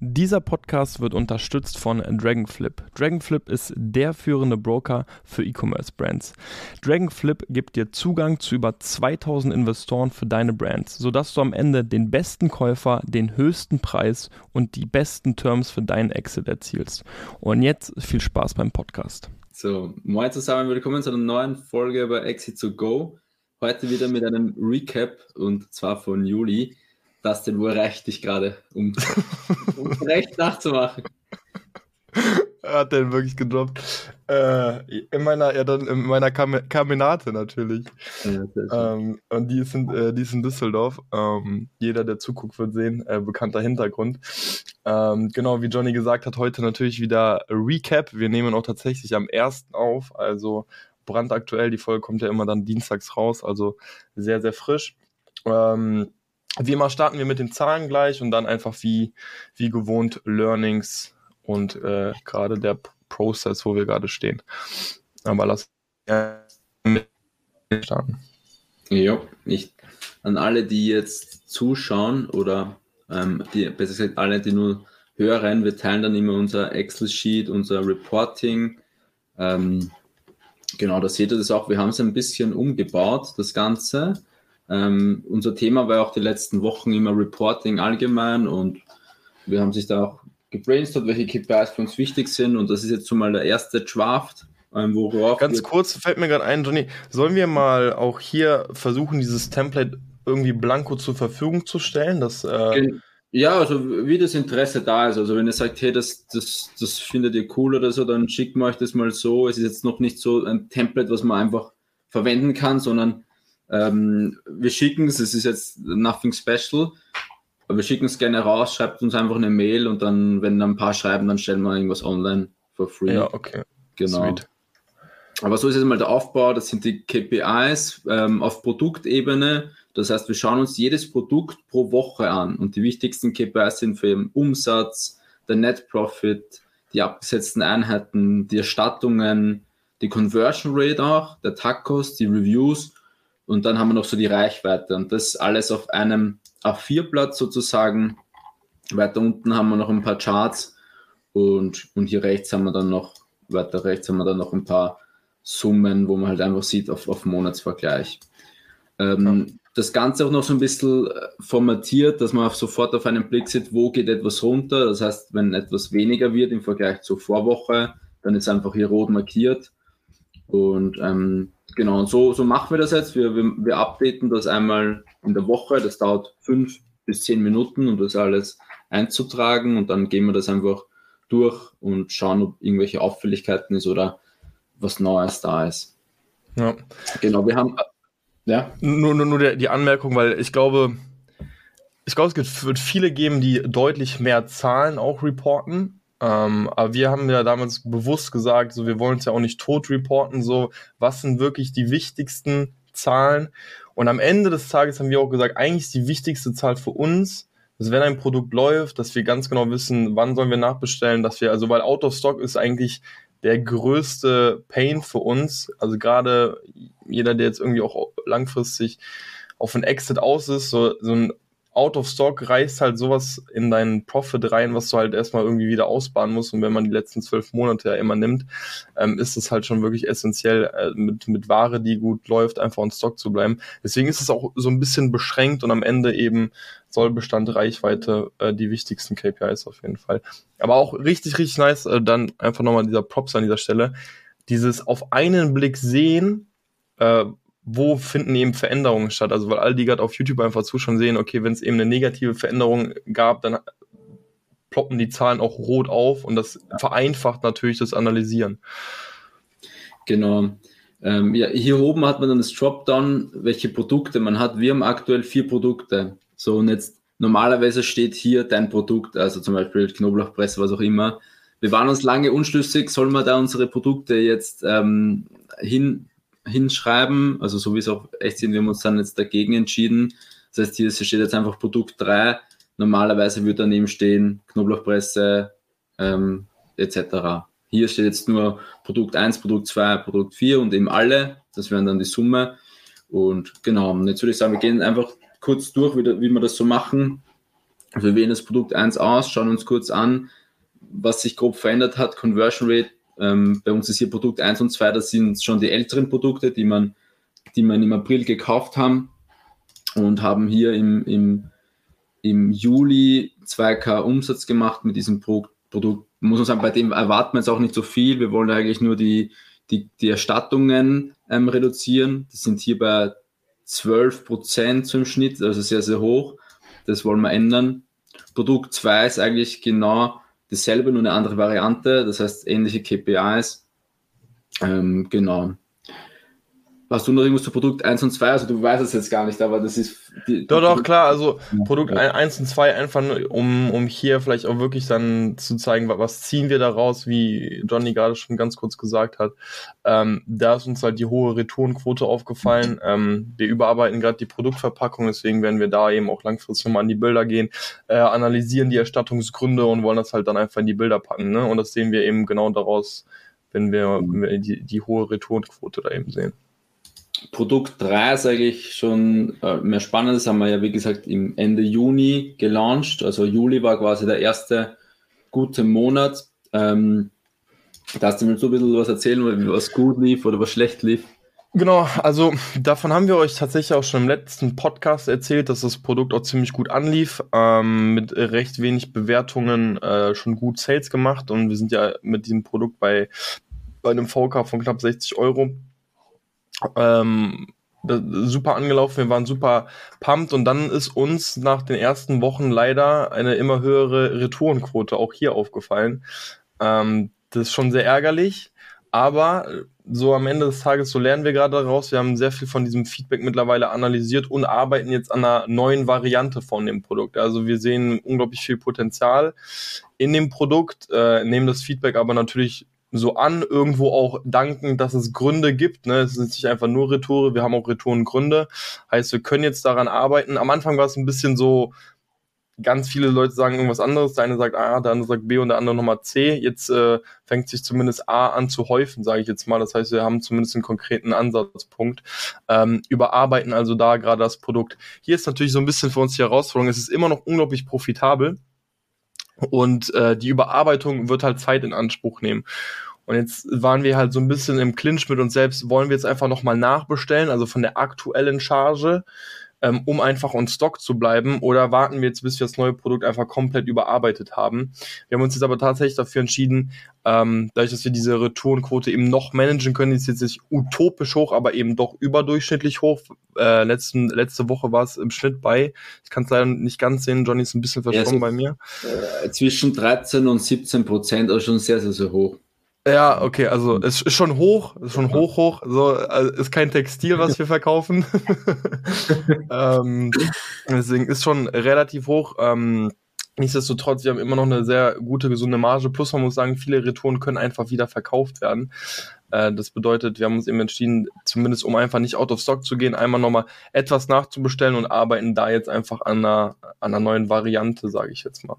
Dieser Podcast wird unterstützt von Dragonflip. Dragonflip ist der führende Broker für E-Commerce-Brands. Dragonflip gibt dir Zugang zu über 2000 Investoren für deine Brands, sodass du am Ende den besten Käufer, den höchsten Preis und die besten Terms für deinen Exit erzielst. Und jetzt viel Spaß beim Podcast. So, moin zusammen, willkommen zu einer neuen Folge bei Exit to Go. Heute wieder mit einem Recap und zwar von Juli. Dustin, wo erreicht dich gerade, um, um recht nachzumachen? Hat den wirklich gedroppt. Äh, in meiner, ja, dann in meiner Kam Kaminate natürlich. Ja, ähm, und die ist in, äh, die ist in Düsseldorf. Ähm, jeder, der zuguckt, wird sehen. Äh, bekannter Hintergrund. Ähm, genau, wie Johnny gesagt hat, heute natürlich wieder Recap. Wir nehmen auch tatsächlich am 1. auf, also brandaktuell. Die Folge kommt ja immer dann dienstags raus, also sehr, sehr frisch. Ähm, wie immer starten wir mit den Zahlen gleich und dann einfach wie, wie gewohnt Learnings und äh, gerade der Prozess, wo wir gerade stehen. Aber lass starten. Ja, ich an alle, die jetzt zuschauen oder ähm, die, besser gesagt alle, die nur hören, wir teilen dann immer unser Excel-Sheet, unser Reporting. Ähm, genau, da seht ihr das auch. Wir haben es ein bisschen umgebaut, das Ganze. Ähm, unser Thema war auch die letzten Wochen immer Reporting allgemein und wir haben sich da auch gebrainstormt, welche KPIs für uns wichtig sind und das ist jetzt schon mal der erste Draft. Ähm, worauf Ganz kurz fällt mir gerade ein, Johnny, sollen wir mal auch hier versuchen, dieses Template irgendwie blanko zur Verfügung zu stellen? Dass, äh ja, also wie das Interesse da ist. Also wenn ihr sagt, hey, das, das, das findet ihr cool oder so, dann schickt mir euch das mal so. Es ist jetzt noch nicht so ein Template, was man einfach verwenden kann, sondern ähm, wir schicken es, es ist jetzt nothing special, aber wir schicken es gerne raus, schreibt uns einfach eine Mail und dann, wenn dann ein paar schreiben, dann stellen wir irgendwas online for free. Ja, okay. Genau. Sweet. Aber so ist jetzt mal der Aufbau, das sind die KPIs ähm, auf Produktebene. Das heißt, wir schauen uns jedes Produkt pro Woche an und die wichtigsten KPIs sind für den Umsatz, der Net Profit, die abgesetzten Einheiten, die Erstattungen, die Conversion Rate auch, der Tacos, die Reviews und dann haben wir noch so die Reichweite und das alles auf einem A4-Blatt sozusagen. Weiter unten haben wir noch ein paar Charts und, und hier rechts haben wir dann noch, weiter rechts haben wir dann noch ein paar Summen, wo man halt einfach sieht auf, auf Monatsvergleich. Ähm, ja. Das Ganze auch noch so ein bisschen äh, formatiert, dass man sofort auf einen Blick sieht, wo geht etwas runter. Das heißt, wenn etwas weniger wird im Vergleich zur Vorwoche, dann ist einfach hier rot markiert. Und ähm, genau, so, so machen wir das jetzt. Wir, wir, wir updaten das einmal in der Woche. Das dauert fünf bis zehn Minuten, um das alles einzutragen. Und dann gehen wir das einfach durch und schauen, ob irgendwelche Auffälligkeiten ist oder was Neues da ist. Ja. Genau, wir haben. Ja. Nur, nur, nur die Anmerkung, weil ich glaube, ich glaube, es wird viele geben, die deutlich mehr Zahlen auch reporten. Ähm, aber wir haben ja damals bewusst gesagt, so wir wollen es ja auch nicht tot reporten, so was sind wirklich die wichtigsten Zahlen. Und am Ende des Tages haben wir auch gesagt, eigentlich ist die wichtigste Zahl für uns, dass wenn ein Produkt läuft, dass wir ganz genau wissen, wann sollen wir nachbestellen, dass wir, also weil Out of Stock ist eigentlich der größte Pain für uns. Also gerade jeder, der jetzt irgendwie auch langfristig auf ein Exit aus ist, so, so ein out of stock reißt halt sowas in deinen Profit rein, was du halt erstmal irgendwie wieder ausbauen musst. Und wenn man die letzten zwölf Monate ja immer nimmt, ähm, ist es halt schon wirklich essentiell, äh, mit, mit Ware, die gut läuft, einfach on Stock zu bleiben. Deswegen ist es auch so ein bisschen beschränkt und am Ende eben Sollbestand, Reichweite, äh, die wichtigsten KPIs auf jeden Fall. Aber auch richtig, richtig nice, äh, dann einfach nochmal dieser Props an dieser Stelle. Dieses auf einen Blick sehen, äh, wo finden eben Veränderungen statt? Also weil all die gerade auf YouTube einfach zuschauen sehen, okay, wenn es eben eine negative Veränderung gab, dann ploppen die Zahlen auch rot auf und das vereinfacht natürlich das Analysieren. Genau. Ähm, ja, hier oben hat man dann das Dropdown, welche Produkte man hat. Wir haben aktuell vier Produkte. So, und jetzt normalerweise steht hier dein Produkt, also zum Beispiel Knoblauchpresse, was auch immer. Wir waren uns lange unschlüssig, sollen wir da unsere Produkte jetzt ähm, hin hinschreiben, also so wie es auch echt sind, wir haben uns dann jetzt dagegen entschieden. Das heißt, hier steht jetzt einfach Produkt 3. Normalerweise würde daneben stehen Knoblauchpresse ähm, etc. Hier steht jetzt nur Produkt 1, Produkt 2, Produkt 4 und eben alle. Das wären dann die Summe. Und genau, und jetzt würde ich sagen, wir gehen einfach kurz durch, wie, wie wir das so machen. Wir wählen das Produkt 1 aus, schauen uns kurz an, was sich grob verändert hat. Conversion Rate, ähm, bei uns ist hier Produkt 1 und 2, das sind schon die älteren Produkte, die man, die man im April gekauft haben und haben hier im, im, im Juli 2K Umsatz gemacht mit diesem Pro Produkt. Muss man sagen, bei dem erwarten wir jetzt auch nicht so viel. Wir wollen eigentlich nur die, die, die Erstattungen ähm, reduzieren. Das sind hier bei 12 Prozent zum Schnitt, also sehr, sehr hoch. Das wollen wir ändern. Produkt 2 ist eigentlich genau dasselbe, nur eine andere Variante, das heißt ähnliche KPIs. Ähm, genau. Hast du noch irgendwas zu Produkt 1 und 2? Also du weißt es jetzt gar nicht, aber das ist. Die, doch, doch, klar. Also Produkt ja. 1 und 2 einfach nur, um, um hier vielleicht auch wirklich dann zu zeigen, was ziehen wir daraus, wie Johnny gerade schon ganz kurz gesagt hat. Ähm, da ist uns halt die hohe Retourenquote aufgefallen. Ähm, wir überarbeiten gerade die Produktverpackung, deswegen werden wir da eben auch langfristig nochmal an die Bilder gehen, äh, analysieren die Erstattungsgründe und wollen das halt dann einfach in die Bilder packen. Ne? Und das sehen wir eben genau daraus, wenn wir, wenn wir die, die hohe Retourenquote da eben sehen. Produkt 3 ist eigentlich schon äh, mehr spannend. Das haben wir ja, wie gesagt, im Ende Juni gelauncht. Also Juli war quasi der erste gute Monat. Ähm, darfst du mir so ein bisschen was erzählen, was gut lief oder was schlecht lief? Genau, also davon haben wir euch tatsächlich auch schon im letzten Podcast erzählt, dass das Produkt auch ziemlich gut anlief, ähm, mit recht wenig Bewertungen äh, schon gut Sales gemacht und wir sind ja mit diesem Produkt bei, bei einem VK von knapp 60 Euro ähm, super angelaufen, wir waren super pumped und dann ist uns nach den ersten Wochen leider eine immer höhere Retourenquote auch hier aufgefallen. Ähm, das ist schon sehr ärgerlich, aber so am Ende des Tages, so lernen wir gerade daraus. Wir haben sehr viel von diesem Feedback mittlerweile analysiert und arbeiten jetzt an einer neuen Variante von dem Produkt. Also wir sehen unglaublich viel Potenzial in dem Produkt, äh, nehmen das Feedback aber natürlich so an, irgendwo auch danken, dass es Gründe gibt. Ne? Es ist nicht einfach nur Retoure, wir haben auch Retourengründe. Heißt, wir können jetzt daran arbeiten. Am Anfang war es ein bisschen so, ganz viele Leute sagen irgendwas anderes. Der eine sagt A, der andere sagt B und der andere nochmal C. Jetzt äh, fängt sich zumindest A an zu häufen, sage ich jetzt mal. Das heißt, wir haben zumindest einen konkreten Ansatzpunkt. Ähm, überarbeiten also da gerade das Produkt. Hier ist natürlich so ein bisschen für uns die Herausforderung. Es ist immer noch unglaublich profitabel. Und äh, die Überarbeitung wird halt Zeit in Anspruch nehmen. Und jetzt waren wir halt so ein bisschen im Clinch mit uns selbst. Wollen wir jetzt einfach nochmal nachbestellen, also von der aktuellen Charge, ähm, um einfach on Stock zu bleiben? Oder warten wir jetzt, bis wir das neue Produkt einfach komplett überarbeitet haben? Wir haben uns jetzt aber tatsächlich dafür entschieden, ähm, dadurch, dass wir diese Retourenquote eben noch managen können, ist jetzt nicht utopisch hoch, aber eben doch überdurchschnittlich hoch. Äh, letzten, letzte Woche war es im Schnitt bei, ich kann es leider nicht ganz sehen, Johnny ist ein bisschen verschwommen ja, so, bei mir. Äh, zwischen 13 und 17 Prozent, also schon sehr, sehr, sehr hoch. Ja, okay, also es ist schon hoch, ist schon hoch, hoch. So also ist kein Textil, was wir verkaufen. ähm, deswegen ist schon relativ hoch. Ähm, nichtsdestotrotz, wir haben immer noch eine sehr gute, gesunde Marge. Plus man muss sagen, viele Retouren können einfach wieder verkauft werden. Äh, das bedeutet, wir haben uns eben entschieden, zumindest um einfach nicht out of stock zu gehen, einmal nochmal etwas nachzubestellen und arbeiten da jetzt einfach an einer, an einer neuen Variante, sage ich jetzt mal.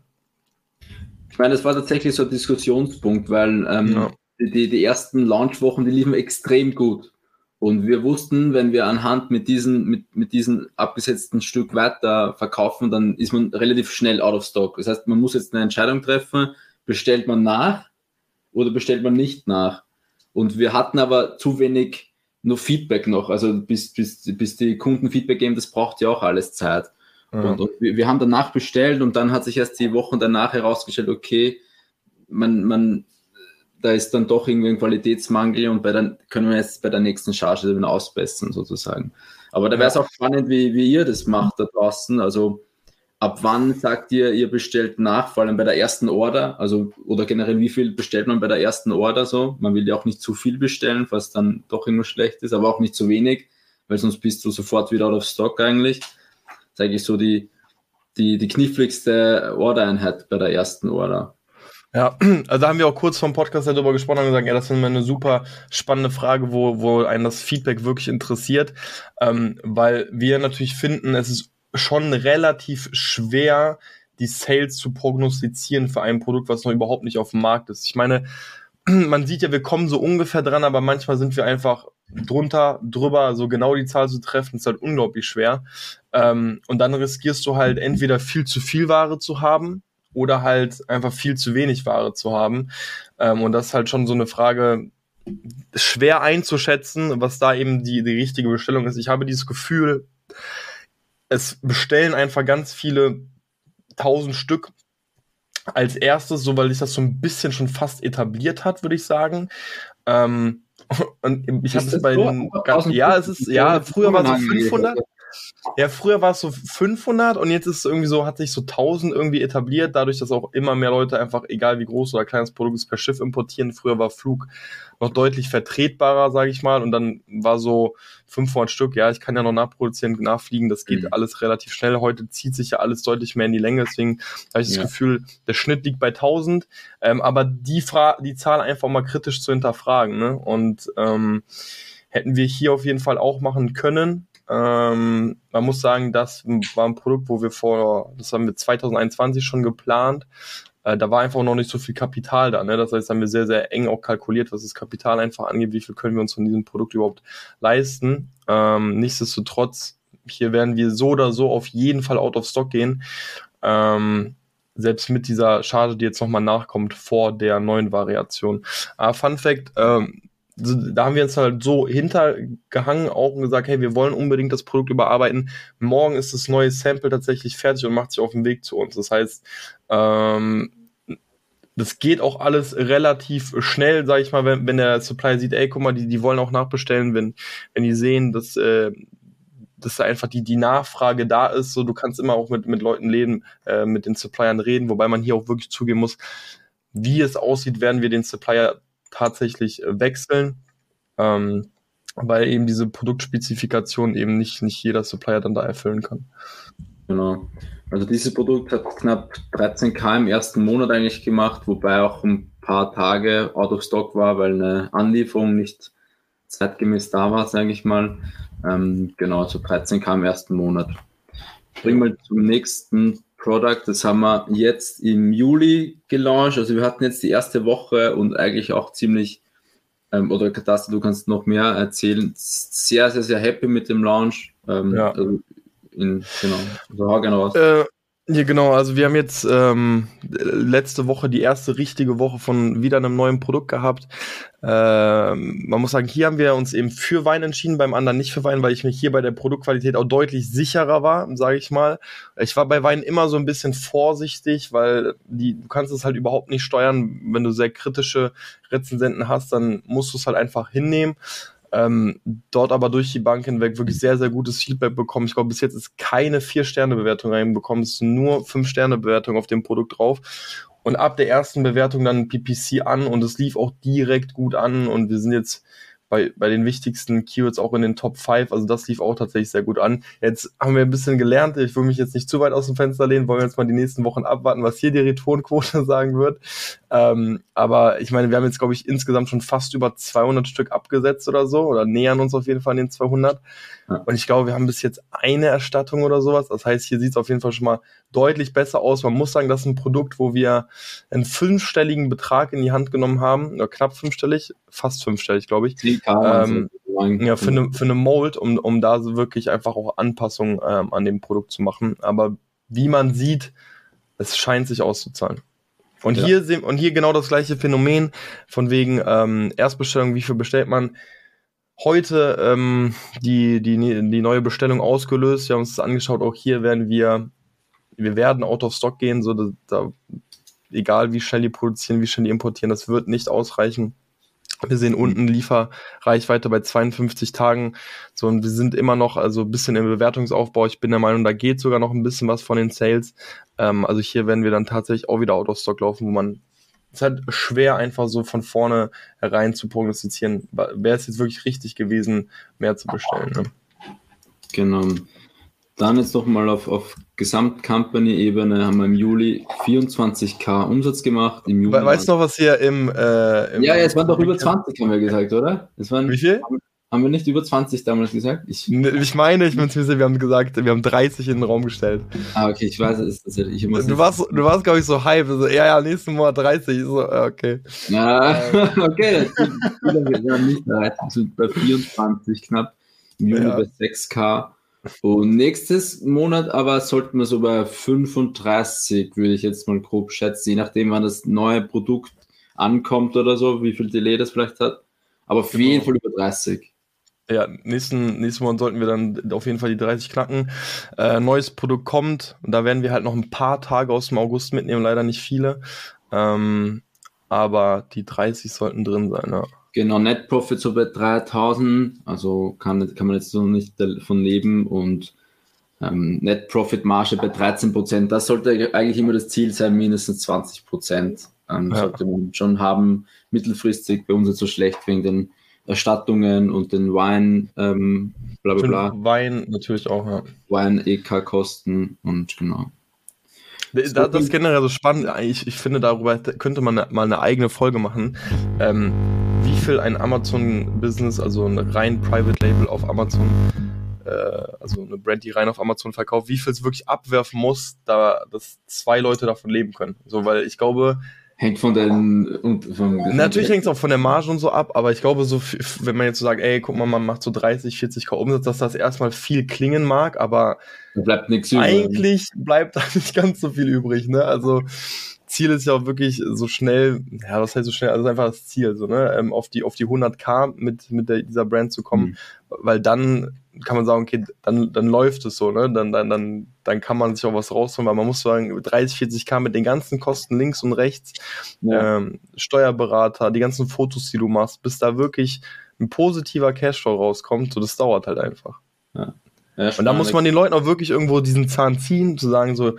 Ich meine, das war tatsächlich so ein Diskussionspunkt, weil ähm, ja. Die, die ersten Launchwochen, die liefen extrem gut. Und wir wussten, wenn wir anhand mit diesen, mit, mit diesen abgesetzten Stück weiter verkaufen, dann ist man relativ schnell out of stock. Das heißt, man muss jetzt eine Entscheidung treffen, bestellt man nach oder bestellt man nicht nach. Und wir hatten aber zu wenig nur Feedback noch. Also bis, bis, bis die Kunden Feedback geben, das braucht ja auch alles Zeit. Ja. Und, und wir, wir, haben danach bestellt und dann hat sich erst die Wochen danach herausgestellt, okay, man, man, da ist dann doch irgendwie ein Qualitätsmangel und bei der, können wir jetzt bei der nächsten Charge dann ausbessern sozusagen. Aber da wäre es auch spannend, wie, wie ihr das macht da draußen. Also ab wann sagt ihr, ihr bestellt nach, vor allem bei der ersten Order, also oder generell wie viel bestellt man bei der ersten Order so? Man will ja auch nicht zu viel bestellen, was dann doch irgendwo schlecht ist, aber auch nicht zu wenig, weil sonst bist du sofort wieder out of stock eigentlich sage ich so, die, die, die kniffligste Order-Einheit bei der ersten Order. Ja, also haben wir auch kurz vom Podcast darüber gesprochen und gesagt, ja, das ist eine super spannende Frage, wo, wo einen das Feedback wirklich interessiert, ähm, weil wir natürlich finden, es ist schon relativ schwer, die Sales zu prognostizieren für ein Produkt, was noch überhaupt nicht auf dem Markt ist. Ich meine, man sieht ja, wir kommen so ungefähr dran, aber manchmal sind wir einfach drunter, drüber, so genau die Zahl zu treffen, ist halt unglaublich schwer. Ähm, und dann riskierst du halt entweder viel zu viel Ware zu haben oder halt einfach viel zu wenig Ware zu haben. Ähm, und das ist halt schon so eine Frage, schwer einzuschätzen, was da eben die, die richtige Bestellung ist. Ich habe dieses Gefühl, es bestellen einfach ganz viele tausend Stück als erstes, so weil sich das so ein bisschen schon fast etabliert hat, würde ich sagen. Ähm, und ich habe es bei so? den, ja, es ist, ja, früher war es so 500. Ja, früher war es so 500 und jetzt ist es irgendwie so, hat sich so 1000 irgendwie etabliert, dadurch, dass auch immer mehr Leute einfach, egal wie groß oder klein das Produkt ist, per Schiff importieren. Früher war Flug noch deutlich vertretbarer, sage ich mal, und dann war so 500 Stück, ja, ich kann ja noch nachproduzieren, nachfliegen, das geht mhm. alles relativ schnell. Heute zieht sich ja alles deutlich mehr in die Länge, deswegen habe ich das ja. Gefühl, der Schnitt liegt bei 1000, ähm, aber die, Fra die Zahl einfach mal kritisch zu hinterfragen, ne? und ähm, hätten wir hier auf jeden Fall auch machen können, ähm, man muss sagen, das war ein Produkt, wo wir vor, das haben wir 2021 schon geplant. Äh, da war einfach noch nicht so viel Kapital da. Ne? Das heißt, haben wir sehr, sehr eng auch kalkuliert, was das Kapital einfach angeht, wie viel können wir uns von diesem Produkt überhaupt leisten. Ähm, nichtsdestotrotz, hier werden wir so oder so auf jeden Fall out of stock gehen. Ähm, selbst mit dieser Charge, die jetzt nochmal nachkommt vor der neuen Variation. Aber Fun Fact, ähm, da haben wir uns halt so hintergehangen auch und gesagt, hey, wir wollen unbedingt das Produkt überarbeiten. Morgen ist das neue Sample tatsächlich fertig und macht sich auf den Weg zu uns. Das heißt, ähm, das geht auch alles relativ schnell, sag ich mal, wenn, wenn der Supply sieht, ey, guck mal, die, die wollen auch nachbestellen, wenn, wenn die sehen, dass, äh, dass da einfach die, die Nachfrage da ist. So, du kannst immer auch mit, mit Leuten reden, äh, mit den Suppliern reden, wobei man hier auch wirklich zugeben muss, wie es aussieht, werden wir den Supplier tatsächlich äh, wechseln, ähm, weil eben diese Produktspezifikation eben nicht, nicht jeder Supplier dann da erfüllen kann. Genau. Also dieses Produkt hat knapp 13k im ersten Monat eigentlich gemacht, wobei auch ein paar Tage out of stock war, weil eine Anlieferung nicht zeitgemäß da war, sage ich mal. Ähm, genau, so 13k im ersten Monat. Bringen wir zum nächsten Product, das haben wir jetzt im Juli gelauncht. Also wir hatten jetzt die erste Woche und eigentlich auch ziemlich, ähm, oder Kataster, du kannst noch mehr erzählen, sehr, sehr, sehr happy mit dem Launch. Ähm, ja. Also in, genau, also hau gerne raus. Äh, ja, genau. Also wir haben jetzt ähm, letzte Woche die erste richtige Woche von wieder einem neuen Produkt gehabt. Ähm, man muss sagen, hier haben wir uns eben für Wein entschieden, beim anderen nicht für Wein, weil ich mich hier bei der Produktqualität auch deutlich sicherer war, sage ich mal. Ich war bei Wein immer so ein bisschen vorsichtig, weil die, du kannst es halt überhaupt nicht steuern. Wenn du sehr kritische Rezensenten hast, dann musst du es halt einfach hinnehmen. Ähm, dort aber durch die Bank hinweg wirklich sehr, sehr gutes Feedback bekommen. Ich glaube, bis jetzt ist keine Vier-Sterne-Bewertung reinbekommen, es ist nur Fünf-Sterne-Bewertung auf dem Produkt drauf. Und ab der ersten Bewertung dann PPC an und es lief auch direkt gut an und wir sind jetzt bei, bei den wichtigsten Keywords auch in den Top 5. Also das lief auch tatsächlich sehr gut an. Jetzt haben wir ein bisschen gelernt. Ich will mich jetzt nicht zu weit aus dem Fenster lehnen. Wollen wir jetzt mal die nächsten Wochen abwarten, was hier die Returnquote sagen wird. Ähm, aber ich meine, wir haben jetzt, glaube ich, insgesamt schon fast über 200 Stück abgesetzt oder so. Oder nähern uns auf jeden Fall an den 200. Und ich glaube, wir haben bis jetzt eine Erstattung oder sowas. Das heißt, hier sieht es auf jeden Fall schon mal deutlich besser aus. Man muss sagen, das ist ein Produkt, wo wir einen fünfstelligen Betrag in die Hand genommen haben, oder knapp fünfstellig, fast fünfstellig, glaube ich. Ähm, ja, für eine, für eine Mold, um, um da so wirklich einfach auch Anpassungen ähm, an dem Produkt zu machen. Aber wie man sieht, es scheint sich auszuzahlen. Und ja. hier sehen, und hier genau das gleiche Phänomen, von wegen ähm, Erstbestellung, wie viel bestellt man heute ähm, die, die, die neue Bestellung ausgelöst. Wir haben uns das angeschaut. Auch hier werden wir, wir werden out of stock gehen. So, da, da, egal wie schnell die produzieren, wie schnell die importieren, das wird nicht ausreichen. Wir sehen unten Lieferreichweite bei 52 Tagen. So, und wir sind immer noch, also ein bisschen im Bewertungsaufbau. Ich bin der Meinung, da geht sogar noch ein bisschen was von den Sales. Ähm, also hier werden wir dann tatsächlich auch wieder out of stock laufen, wo man es ist halt schwer, einfach so von vorne herein zu prognostizieren. Wäre es jetzt wirklich richtig gewesen, mehr zu bestellen. Ne? Genau. Dann jetzt nochmal auf, auf Gesamt-Company-Ebene haben wir im Juli 24k Umsatz gemacht. Im Juli weißt du noch, was hier im, äh, im Ja, ja, es waren doch über 20, haben wir gesagt, oder? Es waren, Wie viel? Haben wir nicht über 20 damals gesagt? Ich, ich meine, ich bin wir haben gesagt, wir haben 30 in den Raum gestellt. Ah, okay, ich weiß, es ist ich immer Du warst, du warst, glaube ich, so hype. So, ja, ja, nächsten Monat 30. So, okay. Ja, okay, wir haben nicht 30, wir sind bei 24 knapp. Im Juni ja. bei 6K. Und nächstes Monat aber sollten wir so bei 35, würde ich jetzt mal grob schätzen, je nachdem, wann das neue Produkt ankommt oder so, wie viel Delay das vielleicht hat. Aber auf genau. jeden Fall über 30. Ja, nächsten, nächsten Monat sollten wir dann auf jeden Fall die 30 knacken. Äh, neues Produkt kommt und da werden wir halt noch ein paar Tage aus dem August mitnehmen, leider nicht viele. Ähm, aber die 30 sollten drin sein, ja. Genau, Net Profit so bei 3000, also kann, kann man jetzt so nicht davon leben und ähm, Net Profit Marge bei 13 Prozent. Das sollte eigentlich immer das Ziel sein, mindestens 20 Prozent ähm, ja. sollte man schon haben. Mittelfristig bei uns ist so schlecht wegen den Erstattungen und den Wein, ähm, bla bla bla. Wein natürlich auch, ja. Wein, EK-Kosten und genau. Das, das ist generell so spannend. Ich, ich finde, darüber könnte man mal eine eigene Folge machen. Ähm, viel ein Amazon-Business, also ein rein Private Label auf Amazon, äh, also eine Brand, die rein auf Amazon verkauft, wie viel es wirklich abwerfen muss, da dass zwei Leute davon leben können. So, weil ich glaube, Hängt von den. Und von Natürlich hängt es auch von der Marge und so ab, aber ich glaube, so, wenn man jetzt so sagt, ey, guck mal, man macht so 30, 40 K Umsatz, dass das erstmal viel klingen mag, aber da bleibt nichts übrig. Eigentlich bleibt da nicht ganz so viel übrig, ne? Also Ziel ist ja auch wirklich so schnell, ja, was heißt so schnell, also einfach das Ziel, so, ne, ähm, auf die, auf die 100k mit, mit der, dieser Brand zu kommen, mhm. weil dann kann man sagen, okay, dann, dann läuft es so, ne, dann, dann, dann, dann kann man sich auch was rausholen, weil man muss sagen, 30, 40k mit den ganzen Kosten links und rechts, ja. ähm, Steuerberater, die ganzen Fotos, die du machst, bis da wirklich ein positiver Cashflow rauskommt, so, das dauert halt einfach. Ja. Ja, und da muss man den Leuten auch wirklich irgendwo diesen Zahn ziehen, zu sagen so,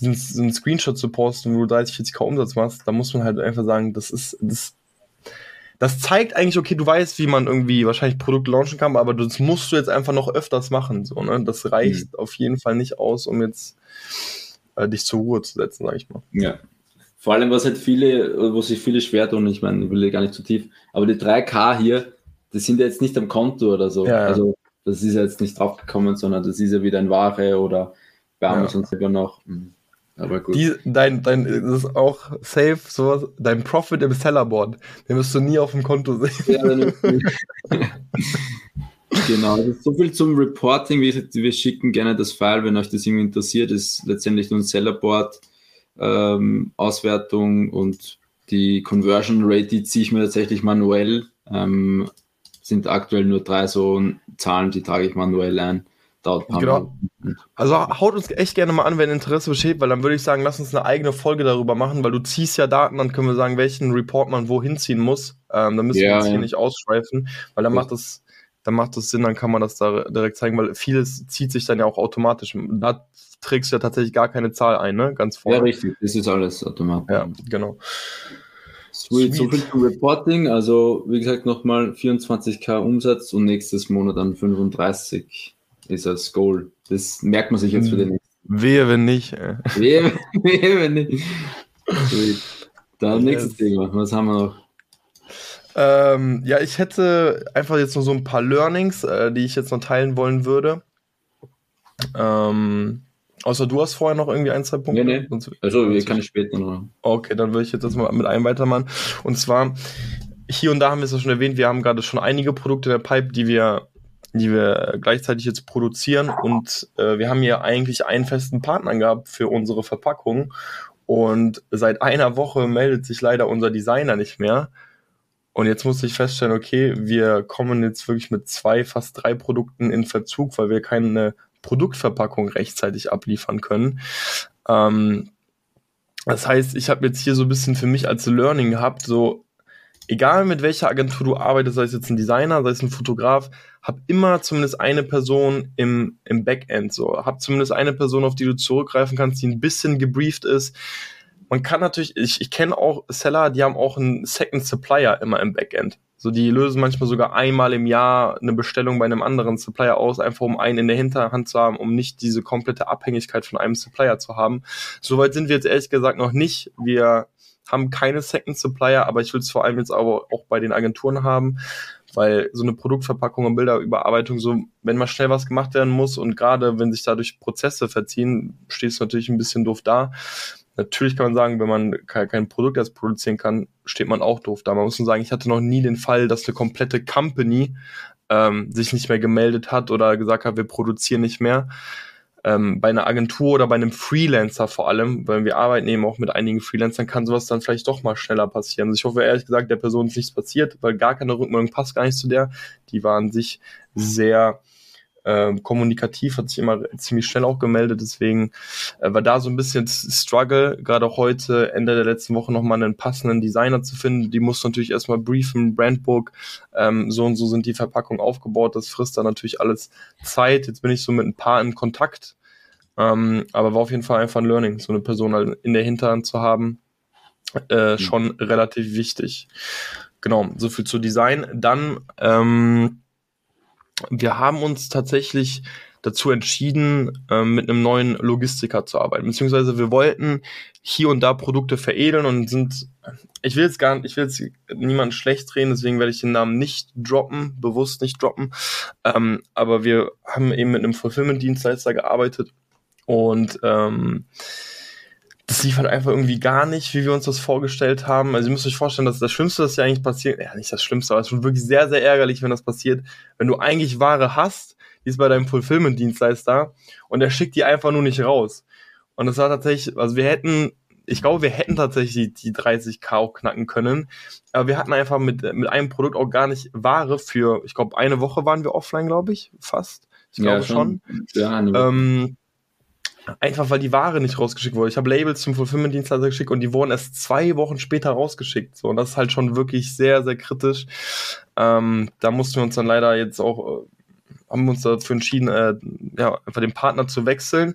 diesen, einen Screenshot zu posten, wo du 30, 40k Umsatz machst, da muss man halt einfach sagen, das ist, das, das zeigt eigentlich, okay, du weißt, wie man irgendwie wahrscheinlich Produkte launchen kann, aber das musst du jetzt einfach noch öfters machen, so, ne? Das reicht mhm. auf jeden Fall nicht aus, um jetzt äh, dich zur Ruhe zu setzen, sag ich mal. Ja. Vor allem, was halt viele, wo sich viele schwer tun, ich meine, ich will gar nicht zu tief, aber die 3K hier, die sind ja jetzt nicht am Konto oder so. Ja, ja. Also, das ist ja jetzt nicht draufgekommen, sondern das ist ja wieder ein Ware oder bei Amazon ja. sogar noch. Mhm. Aber gut. Die, dein, dein, das ist auch safe, sowas, dein Profit im Sellerboard, den wirst du nie auf dem Konto sehen. Ja, genau, so viel zum Reporting. Wir, wir schicken gerne das File, wenn euch das irgendwie interessiert, ist letztendlich nur ein Sellerboard, ähm, Auswertung und die Conversion Rate, die ziehe ich mir tatsächlich manuell. Ähm, sind aktuell nur drei so Zahlen, die trage ich manuell ein. Dauert ein genau. Also haut uns echt gerne mal an, wenn Interesse besteht, weil dann würde ich sagen, lass uns eine eigene Folge darüber machen, weil du ziehst ja Daten, dann können wir sagen, welchen Report man wohin ziehen muss. Ähm, dann müssen ja, wir uns ja. hier nicht ausschweifen, weil dann ja. macht das, dann macht das Sinn, dann kann man das da direkt zeigen, weil vieles zieht sich dann ja auch automatisch. Da trägst du ja tatsächlich gar keine Zahl ein, ne? Ganz vorne. Ja, richtig, das ist alles automatisch. Ja, genau. Sweet. Sweet. So viel zum Reporting. Also, wie gesagt, nochmal 24k Umsatz und nächstes Monat dann 35 ist das Goal. Das merkt man sich jetzt für den nächsten. Wehe, wenn nicht. Wehe, wehe, wenn nicht. Dann nächstes Thema. Was haben wir noch? Ähm, ja, ich hätte einfach jetzt nur so ein paar Learnings, äh, die ich jetzt noch teilen wollen würde. Ähm, außer du hast vorher noch irgendwie ein, zwei Punkte. Nee, nee. Sonst, also, wir kann ich später noch. Okay, dann würde ich jetzt mal mit einem weitermachen. Und zwar, hier und da haben wir es ja schon erwähnt, wir haben gerade schon einige Produkte in der Pipe, die wir die wir gleichzeitig jetzt produzieren. Und äh, wir haben hier eigentlich einen festen Partner gehabt für unsere Verpackung. Und seit einer Woche meldet sich leider unser Designer nicht mehr. Und jetzt muss ich feststellen, okay, wir kommen jetzt wirklich mit zwei, fast drei Produkten in Verzug, weil wir keine Produktverpackung rechtzeitig abliefern können. Ähm, das heißt, ich habe jetzt hier so ein bisschen für mich als Learning gehabt, so egal mit welcher Agentur du arbeitest, sei es jetzt ein Designer, sei es ein Fotograf, hab immer zumindest eine Person im, im Backend, so. Hab zumindest eine Person, auf die du zurückgreifen kannst, die ein bisschen gebrieft ist. Man kann natürlich, ich, ich kenne auch Seller, die haben auch einen Second Supplier immer im Backend. So, die lösen manchmal sogar einmal im Jahr eine Bestellung bei einem anderen Supplier aus, einfach um einen in der Hinterhand zu haben, um nicht diese komplette Abhängigkeit von einem Supplier zu haben. Soweit sind wir jetzt ehrlich gesagt noch nicht. Wir haben keine Second Supplier, aber ich will es vor allem jetzt aber auch bei den Agenturen haben, weil so eine Produktverpackung und Bilderüberarbeitung, so, wenn mal schnell was gemacht werden muss und gerade wenn sich dadurch Prozesse verziehen, steht es natürlich ein bisschen doof da. Natürlich kann man sagen, wenn man kein Produkt erst produzieren kann, steht man auch doof da. Man muss nur sagen, ich hatte noch nie den Fall, dass eine komplette Company ähm, sich nicht mehr gemeldet hat oder gesagt hat, wir produzieren nicht mehr. Ähm, bei einer Agentur oder bei einem Freelancer vor allem, weil wir arbeiten eben auch mit einigen Freelancern, kann sowas dann vielleicht doch mal schneller passieren. Also ich hoffe ehrlich gesagt, der Person ist nichts passiert, weil gar keine Rückmeldung passt gar nicht zu der. Die war an sich sehr äh, kommunikativ, hat sich immer ziemlich schnell auch gemeldet, deswegen äh, war da so ein bisschen Struggle, gerade auch heute, Ende der letzten Woche nochmal einen passenden Designer zu finden. Die muss natürlich erstmal briefen, Brandbook, ähm, so und so sind die Verpackungen aufgebaut, das frisst dann natürlich alles Zeit. Jetzt bin ich so mit ein paar in Kontakt, ähm, aber war auf jeden Fall einfach ein Learning, so eine Person halt in der Hinterhand zu haben, äh, mhm. schon relativ wichtig. Genau, so viel zu Design. Dann ähm, wir haben uns tatsächlich dazu entschieden, ähm, mit einem neuen Logistiker zu arbeiten. Beziehungsweise wir wollten hier und da Produkte veredeln und sind, ich will jetzt gar nicht, ich will jetzt niemanden schlecht reden, deswegen werde ich den Namen nicht droppen, bewusst nicht droppen. Ähm, aber wir haben eben mit einem Fulfillment-Dienstleister gearbeitet und ähm, das lief halt einfach irgendwie gar nicht, wie wir uns das vorgestellt haben. Also ihr müsst euch vorstellen, dass das Schlimmste, das ja eigentlich passiert, ja nicht das Schlimmste, aber es ist schon wirklich sehr, sehr ärgerlich, wenn das passiert, wenn du eigentlich Ware hast, die ist bei deinem Fulfillment-Dienstleister und der schickt die einfach nur nicht raus. Und das war tatsächlich, also wir hätten, ich glaube, wir hätten tatsächlich die, die 30k auch knacken können, aber wir hatten einfach mit, mit einem Produkt auch gar nicht Ware für, ich glaube, eine Woche waren wir offline, glaube ich, fast. Ich glaube ja, schon. schon. Ja, Einfach weil die Ware nicht rausgeschickt wurde. Ich habe Labels zum Fulfillment-Dienstleister geschickt und die wurden erst zwei Wochen später rausgeschickt. So, und das ist halt schon wirklich sehr, sehr kritisch. Ähm, da mussten wir uns dann leider jetzt auch, äh, haben uns dafür entschieden, äh, ja, einfach den Partner zu wechseln.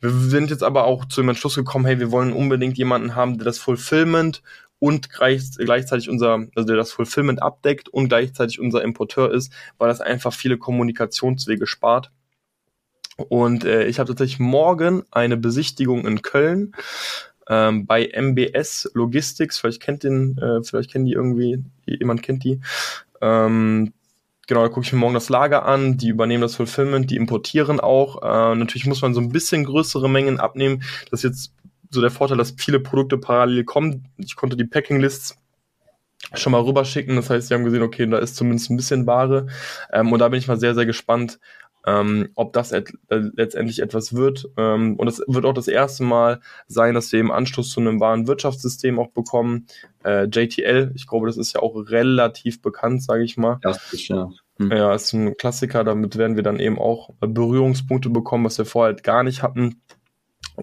Wir sind jetzt aber auch zu dem Entschluss gekommen, hey, wir wollen unbedingt jemanden haben, der das Fulfillment und gleichzeitig unser, also der das Fulfillment abdeckt und gleichzeitig unser Importeur ist, weil das einfach viele Kommunikationswege spart. Und äh, ich habe tatsächlich morgen eine Besichtigung in Köln ähm, bei MBS Logistics. Vielleicht kennt den, äh, vielleicht kennen die irgendwie, jemand kennt die. Ähm, genau, da gucke ich mir morgen das Lager an, die übernehmen das Fulfillment, die importieren auch. Äh, natürlich muss man so ein bisschen größere Mengen abnehmen. Das ist jetzt so der Vorteil, dass viele Produkte parallel kommen. Ich konnte die Packing-Lists schon mal rüberschicken. Das heißt, sie haben gesehen, okay, da ist zumindest ein bisschen Ware. Ähm, und da bin ich mal sehr, sehr gespannt, ähm, ob das et äh, letztendlich etwas wird. Ähm, und es wird auch das erste Mal sein, dass wir im Anschluss zu einem wahren Wirtschaftssystem auch bekommen. Äh, JTL, ich glaube, das ist ja auch relativ bekannt, sage ich mal. Erstlich, ja. Hm. Ja, ist ein Klassiker. Damit werden wir dann eben auch Berührungspunkte bekommen, was wir vorher halt gar nicht hatten.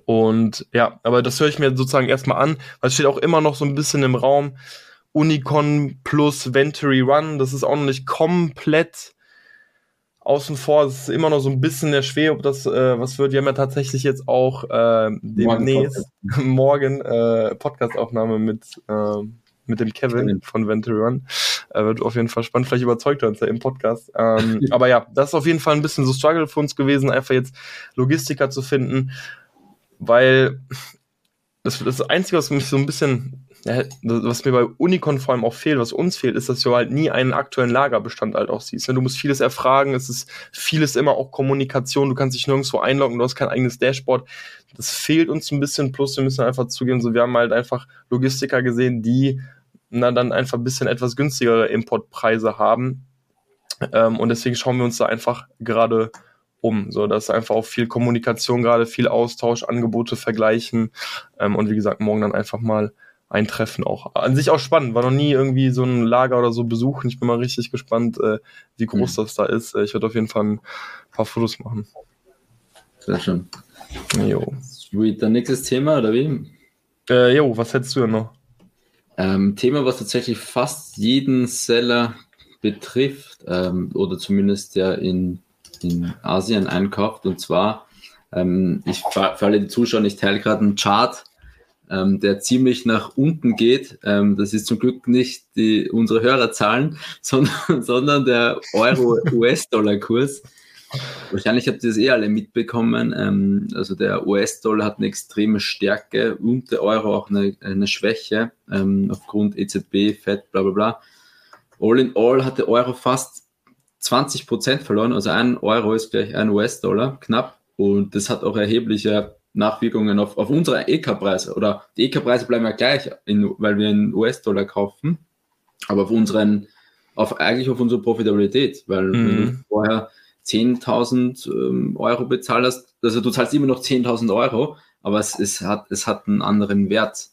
Und ja, aber das höre ich mir sozusagen erstmal an, weil es steht auch immer noch so ein bisschen im Raum. Unicon plus Venturi Run, das ist auch noch nicht komplett außen vor. Es ist immer noch so ein bisschen der Schwer, ob das äh, was wird. Wir haben ja tatsächlich jetzt auch äh, demnächst morgen, morgen äh, Podcastaufnahme mit, äh, mit dem Kevin, Kevin. von Venture Run. Äh, wird auf jeden Fall spannend. Vielleicht überzeugt er uns ja im Podcast. Ähm, aber ja, das ist auf jeden Fall ein bisschen so Struggle für uns gewesen, einfach jetzt Logistiker zu finden, weil das, das Einzige, was mich so ein bisschen was mir bei Unicon vor allem auch fehlt, was uns fehlt, ist, dass du halt nie einen aktuellen Lagerbestand halt auch siehst. Ne? Du musst vieles erfragen, es ist vieles immer auch Kommunikation, du kannst dich nirgendwo einloggen, du hast kein eigenes Dashboard. Das fehlt uns ein bisschen, plus wir müssen einfach zugeben, so wir haben halt einfach Logistiker gesehen, die na, dann einfach ein bisschen etwas günstigere Importpreise haben. Ähm, und deswegen schauen wir uns da einfach gerade um. So, das ist einfach auch viel Kommunikation gerade, viel Austausch, Angebote vergleichen ähm, und wie gesagt, morgen dann einfach mal ein Treffen auch. An sich auch spannend, war noch nie irgendwie so ein Lager oder so besuchen. Ich bin mal richtig gespannt, äh, wie groß mhm. das da ist. Äh, ich werde auf jeden Fall ein paar Fotos machen. Sehr schön. Jo. Sweet, dann nächstes Thema, oder wie? Äh, jo, was hättest du denn noch? Ähm, Thema, was tatsächlich fast jeden Seller betrifft, ähm, oder zumindest der in, in Asien einkauft, und zwar, ähm, ich für alle die Zuschauer, ich teile gerade einen Chart ähm, der ziemlich nach unten geht. Ähm, das ist zum Glück nicht die, unsere Hörerzahlen, sondern, sondern der Euro-US-Dollar-Kurs. wahrscheinlich habt ihr das eh alle mitbekommen. Ähm, also der US-Dollar hat eine extreme Stärke und der Euro auch eine, eine Schwäche ähm, aufgrund EZB, FED, bla bla bla. All in all hat der Euro fast 20 Prozent verloren, also ein Euro ist gleich ein US-Dollar, knapp. Und das hat auch erhebliche Nachwirkungen auf, auf unsere EK-Preise. Oder die EK-Preise bleiben ja gleich, in, weil wir in US-Dollar kaufen, aber auf unseren, auf eigentlich auf unsere Profitabilität, weil mhm. wenn du vorher 10.000 ähm, Euro bezahlt hast, also du zahlst immer noch 10.000 Euro, aber es, es, hat, es hat einen anderen Wert.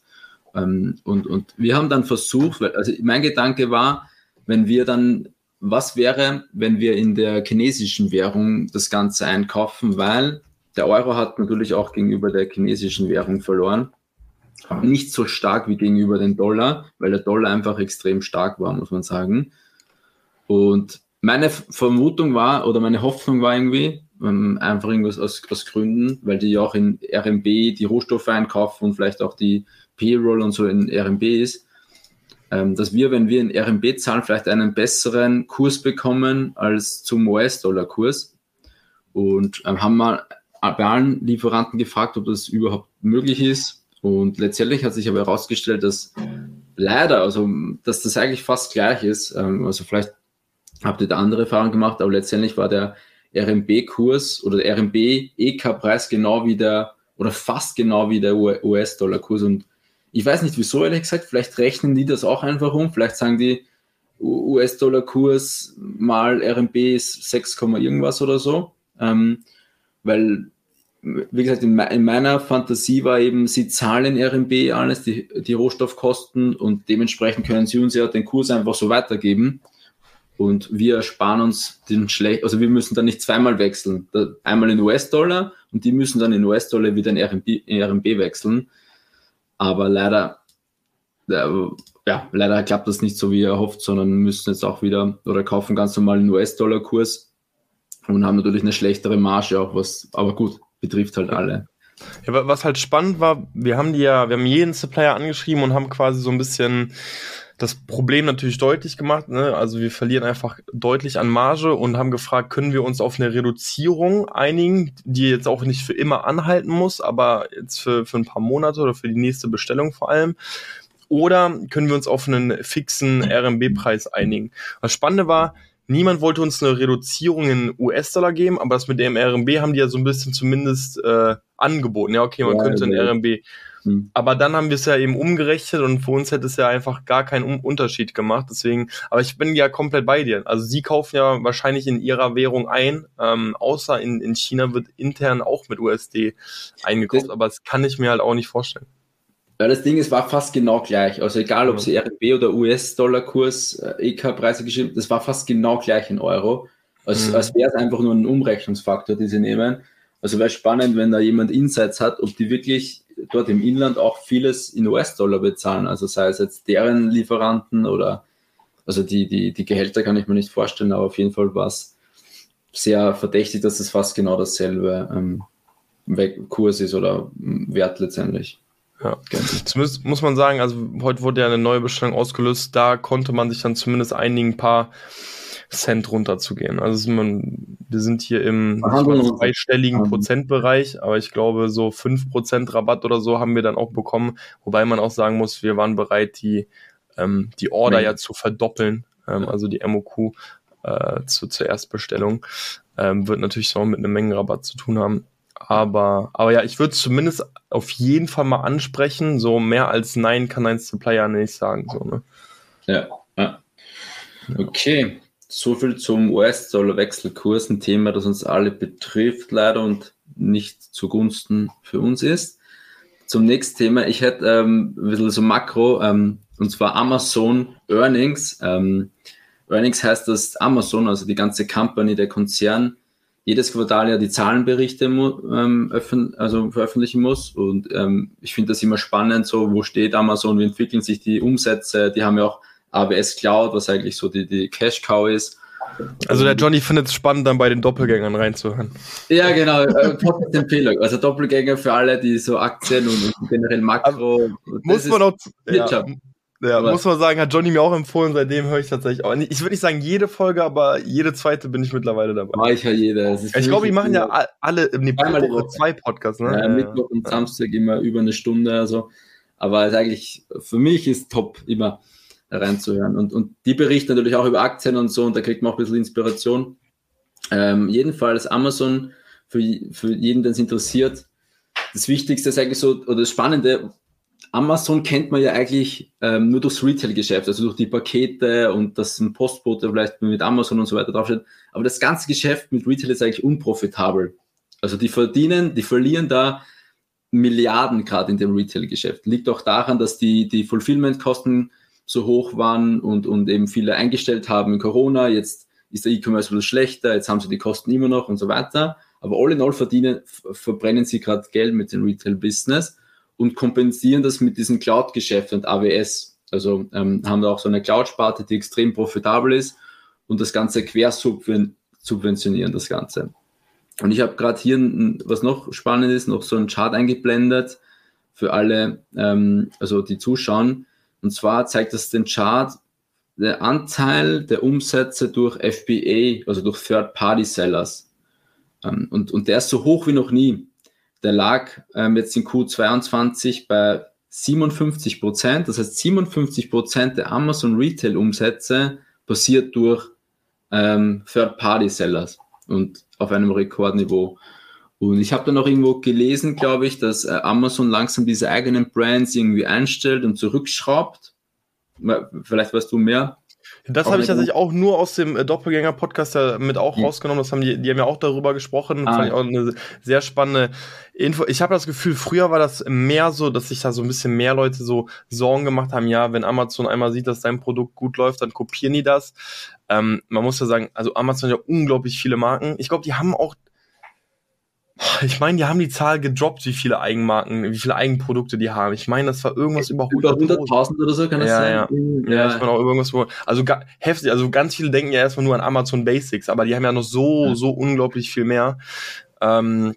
Ähm, und, und wir haben dann versucht, weil, also mein Gedanke war, wenn wir dann, was wäre, wenn wir in der chinesischen Währung das Ganze einkaufen, weil der Euro hat natürlich auch gegenüber der chinesischen Währung verloren. Aber nicht so stark wie gegenüber dem Dollar, weil der Dollar einfach extrem stark war, muss man sagen. Und meine Vermutung war oder meine Hoffnung war irgendwie, ähm, einfach irgendwas aus, aus Gründen, weil die ja auch in RMB die Rohstoffe einkaufen und vielleicht auch die Payroll und so in RMB ist, ähm, dass wir, wenn wir in RMB zahlen, vielleicht einen besseren Kurs bekommen als zum US-Dollar-Kurs. Und ähm, haben mal bei allen Lieferanten gefragt, ob das überhaupt möglich ist. Und letztendlich hat sich aber herausgestellt, dass leider, also dass das eigentlich fast gleich ist. Ähm, also vielleicht habt ihr da andere Erfahrungen gemacht, aber letztendlich war der RMB-Kurs oder der RMB-EK-Preis genau wie der oder fast genau wie der US-Dollar-Kurs. Und ich weiß nicht wieso, ehrlich gesagt, vielleicht rechnen die das auch einfach um. Vielleicht sagen die, US-Dollar-Kurs mal RMB ist 6, irgendwas oder so. Ähm, weil, wie gesagt, in, in, meiner Fantasie war eben, sie zahlen RMB alles, die, die Rohstoffkosten und dementsprechend können sie uns ja den Kurs einfach so weitergeben. Und wir ersparen uns den schlecht, also wir müssen dann nicht zweimal wechseln. Einmal in US-Dollar und die müssen dann in US-Dollar wieder in RMB, in RMB wechseln. Aber leider, ja, leider klappt das nicht so, wie er hofft, sondern müssen jetzt auch wieder oder kaufen ganz normal einen US-Dollar-Kurs und haben natürlich eine schlechtere Marge auch, was, aber gut, betrifft halt alle. Ja, was halt spannend war, wir haben die ja, wir haben jeden Supplier angeschrieben und haben quasi so ein bisschen das Problem natürlich deutlich gemacht. Ne? Also wir verlieren einfach deutlich an Marge und haben gefragt, können wir uns auf eine Reduzierung einigen, die jetzt auch nicht für immer anhalten muss, aber jetzt für, für ein paar Monate oder für die nächste Bestellung vor allem. Oder können wir uns auf einen fixen RMB-Preis einigen? Das Spannende war, niemand wollte uns eine Reduzierung in US-Dollar geben, aber das mit dem RMB haben die ja so ein bisschen zumindest äh, angeboten. Ja, okay, man ja, könnte also, RMB hm. Aber dann haben wir es ja eben umgerechnet und für uns hätte es ja einfach gar keinen Unterschied gemacht. Deswegen, aber ich bin ja komplett bei dir. Also sie kaufen ja wahrscheinlich in ihrer Währung ein, ähm, außer in, in China wird intern auch mit USD eingekauft, das, aber das kann ich mir halt auch nicht vorstellen. Ja, das Ding ist, war fast genau gleich. Also egal, ob sie RMB oder US-Dollar-Kurs, äh, EK-Preise geschrieben, das war fast genau gleich in Euro. Als, mhm. als wäre es einfach nur ein Umrechnungsfaktor, den sie nehmen. Also wäre spannend, wenn da jemand Insights hat, ob die wirklich dort im Inland auch vieles in US-Dollar bezahlen. Also sei es jetzt deren Lieferanten oder also die, die, die Gehälter kann ich mir nicht vorstellen, aber auf jeden Fall war es sehr verdächtig, dass es fast genau dasselbe ähm, Kurs ist oder Wert letztendlich. Ja, zumindest muss man sagen, also heute wurde ja eine neue Bestellung ausgelöst, da konnte man sich dann zumindest einigen paar Cent runterzugehen. Also man, wir sind hier im zweistelligen Prozentbereich, aber ich glaube, so fünf Prozent Rabatt oder so haben wir dann auch bekommen, wobei man auch sagen muss, wir waren bereit, die, ähm, die Order ja zu verdoppeln, ähm, also die MOQ äh, zu, zur Erstbestellung. Ähm, wird natürlich so mit einem Mengenrabatt zu tun haben. Aber, aber ja, ich würde zumindest auf jeden Fall mal ansprechen. So mehr als Nein kann ein Supplier nicht sagen. So, ne? Ja, ja. Okay, so viel zum US-Dollar-Wechselkurs, ein Thema, das uns alle betrifft, leider und nicht zugunsten für uns ist. Zum nächsten Thema, ich hätte ähm, ein bisschen so Makro, ähm, und zwar Amazon Earnings. Ähm, Earnings heißt, dass Amazon, also die ganze Company, der Konzern, jedes Quartal ja die Zahlenberichte ähm, also veröffentlichen muss. Und ähm, ich finde das immer spannend, so wo steht Amazon, wie entwickeln sich die Umsätze. Die haben ja auch AWS Cloud, was eigentlich so die, die Cash Cow ist. Also der Johnny findet es spannend, dann bei den Doppelgängern reinzuhören. Ja, genau. Äh, Empfehlung. Also Doppelgänger für alle, die so Aktien und, und generell Makro. muss man auch, ja, Ja, muss man sagen, hat Johnny mir auch empfohlen, seitdem höre ich tatsächlich auch. Ich würde nicht sagen jede Folge, aber jede zweite bin ich mittlerweile dabei. War ich ja jede. Ich glaube, die machen ja alle nee, Zweimal Woche zwei Podcasts, ne? Ja, Mittwoch und Samstag immer über eine Stunde. Also. Aber ist eigentlich, für mich ist top, immer reinzuhören. Und, und die berichten natürlich auch über Aktien und so, und da kriegt man auch ein bisschen Inspiration. Ähm, jedenfalls Amazon, für, für jeden, der es interessiert, das Wichtigste ist eigentlich so, oder das Spannende, Amazon kennt man ja eigentlich ähm, nur durchs Retail-Geschäft, also durch die Pakete und dass ein Postbote vielleicht mit Amazon und so weiter draufsteht. Aber das ganze Geschäft mit Retail ist eigentlich unprofitabel. Also die verdienen, die verlieren da Milliarden gerade in dem Retail-Geschäft. Liegt auch daran, dass die, die Fulfillment-Kosten so hoch waren und, und eben viele eingestellt haben in Corona. Jetzt ist der E-Commerce wieder schlechter, jetzt haben sie die Kosten immer noch und so weiter. Aber all in all verdienen, verbrennen sie gerade Geld mit dem Retail-Business und kompensieren das mit diesem Cloud-Geschäft und AWS. Also ähm, haben da auch so eine Cloud-Sparte, die extrem profitabel ist und das Ganze quer subventionieren, das Ganze. Und ich habe gerade hier, was noch spannend ist, noch so ein Chart eingeblendet für alle, ähm, also die zuschauen. Und zwar zeigt das den Chart, der Anteil der Umsätze durch FBA, also durch Third-Party-Sellers. Ähm, und, und der ist so hoch wie noch nie. Der lag ähm, jetzt in Q22 bei 57 Prozent. Das heißt, 57 Prozent der Amazon Retail Umsätze passiert durch ähm, Third-Party-Sellers und auf einem Rekordniveau. Und ich habe dann auch irgendwo gelesen, glaube ich, dass äh, Amazon langsam diese eigenen Brands irgendwie einstellt und zurückschraubt. Vielleicht weißt du mehr. Das habe ich tatsächlich auch nur aus dem äh, Doppelgänger-Podcast ja mit auch mhm. rausgenommen. Das haben die, die haben ja auch darüber gesprochen. Ah. Fand ich auch eine sehr spannende Info. Ich habe das Gefühl, früher war das mehr so, dass sich da so ein bisschen mehr Leute so Sorgen gemacht haben. Ja, wenn Amazon einmal sieht, dass dein Produkt gut läuft, dann kopieren die das. Ähm, man muss ja sagen, also Amazon hat ja unglaublich viele Marken. Ich glaube, die haben auch ich meine, die haben die Zahl gedroppt, wie viele Eigenmarken, wie viele Eigenprodukte die haben. Ich meine, das war irgendwas über 100.000 100 oder so, kann das ja, sein? Ja, ja, ja. ich meine auch irgendwas, wo, also heftig, also ganz viele denken ja erstmal nur an Amazon Basics, aber die haben ja noch so, ja. so unglaublich viel mehr. Ähm,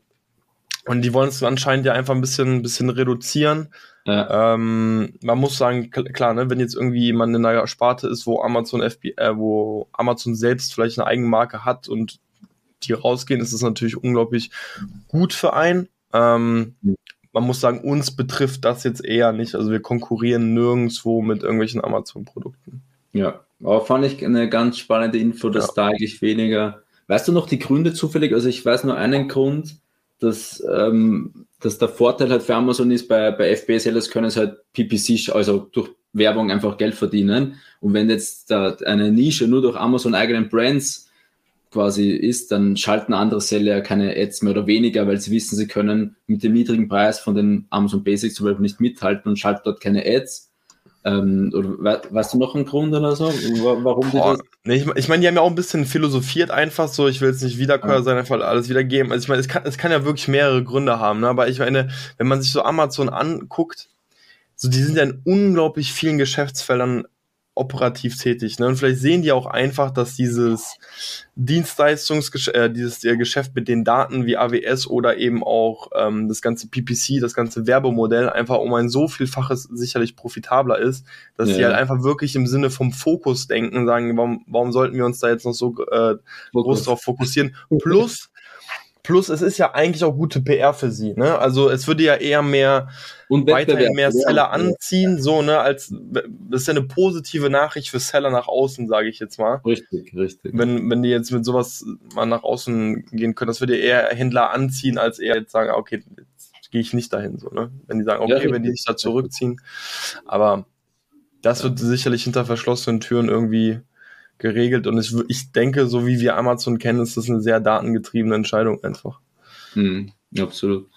und die wollen es anscheinend ja einfach ein bisschen, bisschen reduzieren. Ja. Ähm, man muss sagen, klar, ne, wenn jetzt irgendwie man in einer Sparte ist, wo Amazon FB, äh, wo Amazon selbst vielleicht eine Eigenmarke hat und die rausgehen, ist es natürlich unglaublich gut für einen. Ähm, man muss sagen, uns betrifft das jetzt eher nicht. Also wir konkurrieren nirgendwo mit irgendwelchen Amazon-Produkten. Ja, aber fand ich eine ganz spannende Info, dass ja. da eigentlich weniger. Weißt du noch die Gründe zufällig? Also ich weiß nur einen Grund, dass, ähm, dass der Vorteil halt für Amazon ist, bei, bei FBA-Sellers können sie halt PPC, also durch Werbung einfach Geld verdienen. Und wenn jetzt da eine Nische nur durch Amazon eigenen Brands quasi ist, dann schalten andere Seller keine Ads mehr oder weniger, weil sie wissen, sie können mit dem niedrigen Preis von den Amazon Basics zum Beispiel nicht mithalten und schalten dort keine Ads. Ähm, oder weißt du noch einen Grund oder so, warum Boah, die das? Nee, ich, ich meine, die haben ja auch ein bisschen philosophiert einfach so, ich will jetzt nicht Wiederkäuer ja. sein, einfach alles wiedergeben. Also ich meine, es kann, es kann ja wirklich mehrere Gründe haben, ne? aber ich meine, wenn man sich so Amazon anguckt, so die sind ja in unglaublich vielen Geschäftsfeldern operativ tätig. Ne? Und vielleicht sehen die auch einfach, dass dieses Dienstleistungsgeschäft, äh, dieses äh, Geschäft mit den Daten wie AWS oder eben auch ähm, das ganze PPC, das ganze Werbemodell einfach um ein so vielfaches sicherlich profitabler ist, dass ja. die halt einfach wirklich im Sinne vom Fokus denken, sagen, warum, warum sollten wir uns da jetzt noch so äh, groß drauf fokussieren? Plus Plus, es ist ja eigentlich auch gute PR für sie, ne? Also es würde ja eher mehr und weiterhin mehr Seller anziehen, so, ne, als das ist ja eine positive Nachricht für Seller nach außen, sage ich jetzt mal. Richtig, richtig. Wenn, wenn die jetzt mit sowas mal nach außen gehen können, das würde ja eher Händler anziehen, als eher jetzt sagen, okay, jetzt gehe ich nicht dahin, so, ne? Wenn die sagen, okay, ja, wenn die sich da zurückziehen. Aber das wird sicherlich hinter verschlossenen Türen irgendwie geregelt und ich, ich denke, so wie wir Amazon kennen, ist das eine sehr datengetriebene Entscheidung einfach. Mhm, absolut.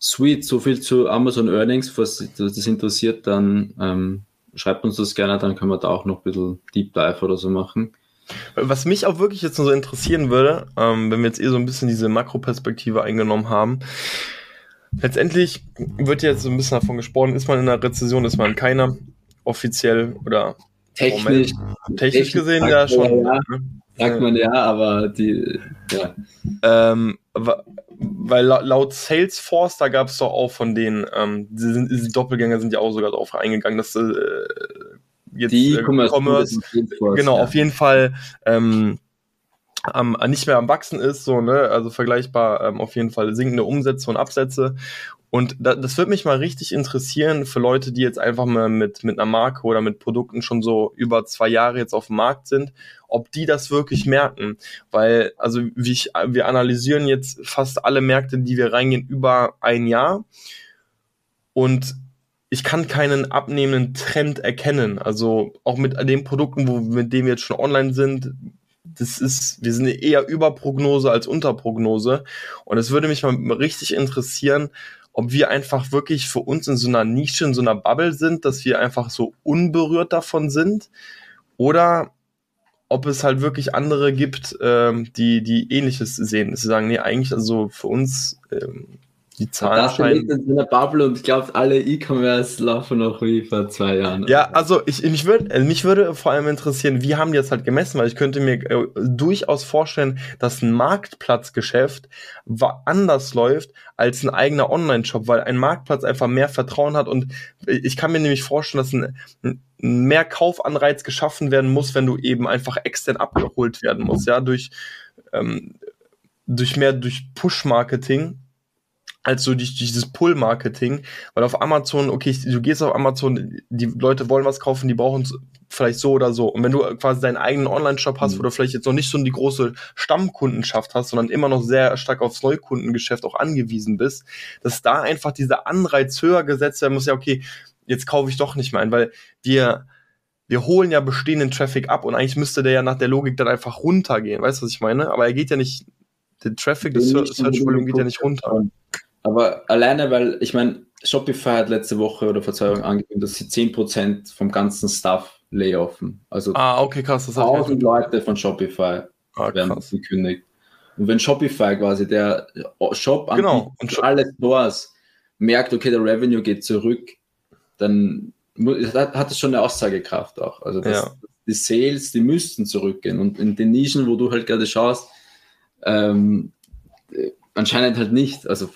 Sweet, so viel zu Amazon Earnings. Falls das interessiert, dann ähm, schreibt uns das gerne, dann können wir da auch noch ein bisschen Deep Dive oder so machen. Was mich auch wirklich jetzt noch so interessieren würde, ähm, wenn wir jetzt eh so ein bisschen diese Makroperspektive eingenommen haben, letztendlich wird jetzt so ein bisschen davon gesprochen, ist man in einer Rezession, ist man keiner offiziell oder technisch, Moment. technisch gesehen ja schon. Ja, ne? sagt man ja, aber die, ja. Ähm, weil laut Salesforce, da gab es doch auch von denen, ähm, die, die, Doppelgänger sind ja auch sogar darauf eingegangen, dass äh, jetzt die E-Commerce, äh, genau, ja. auf jeden Fall ähm, am, nicht mehr am Wachsen ist, so, ne, also vergleichbar ähm, auf jeden Fall sinkende Umsätze und Absätze. Und da, das würde mich mal richtig interessieren für Leute, die jetzt einfach mal mit, mit einer Marke oder mit Produkten schon so über zwei Jahre jetzt auf dem Markt sind, ob die das wirklich merken. Weil, also wie ich, wir analysieren jetzt fast alle Märkte, die wir reingehen, über ein Jahr. Und ich kann keinen abnehmenden Trend erkennen. Also auch mit den Produkten, wo, mit denen wir jetzt schon online sind, das ist, wir sind eher Überprognose als Unterprognose. Und es würde mich mal richtig interessieren, ob wir einfach wirklich für uns in so einer Nische, in so einer Bubble sind, dass wir einfach so unberührt davon sind. Oder ob es halt wirklich andere gibt, ähm, die, die ähnliches sehen. Sie sagen, nee, eigentlich, also für uns ähm, die Zahlen das scheinen. in einer Bubble und ich glaube, alle E-Commerce laufen noch wie vor zwei Jahren. Ja, also ich, mich, würd, also mich würde vor allem interessieren, wie haben die das halt gemessen, weil ich könnte mir äh, durchaus vorstellen, dass ein Marktplatzgeschäft anders läuft als ein eigener Online-Shop, weil ein Marktplatz einfach mehr Vertrauen hat und ich kann mir nämlich vorstellen, dass ein, ein mehr Kaufanreiz geschaffen werden muss, wenn du eben einfach extern abgeholt werden musst, ja, durch, ähm, durch mehr durch Push-Marketing als so die, dieses Pull-Marketing, weil auf Amazon, okay, du gehst auf Amazon, die Leute wollen was kaufen, die brauchen es vielleicht so oder so. Und wenn du quasi deinen eigenen Online-Shop hast, mhm. wo du vielleicht jetzt noch nicht so die große Stammkundenschaft hast, sondern immer noch sehr stark aufs Neukundengeschäft auch angewiesen bist, dass da einfach dieser Anreiz höher gesetzt werden muss, ja, okay, jetzt kaufe ich doch nicht mehr ein, weil wir, wir holen ja bestehenden Traffic ab und eigentlich müsste der ja nach der Logik dann einfach runtergehen. Weißt du, was ich meine? Aber er geht ja nicht, der Traffic, das Search Volume geht ja nicht runter. Aber alleine, weil, ich meine, Shopify hat letzte Woche oder vor zwei Wochen angekündigt, dass sie 10% vom ganzen Staff layoffen. Also ah, okay, krass, das 1000 Leute von Shopify ah, werden gekündigt. Und wenn Shopify quasi der Shop genau. und alle Stores merkt, okay, der Revenue geht zurück, dann hat es schon eine Aussagekraft auch. Also das, ja. die Sales, die müssten zurückgehen. Und in den Nischen, wo du halt gerade schaust, ähm, anscheinend halt nicht. Also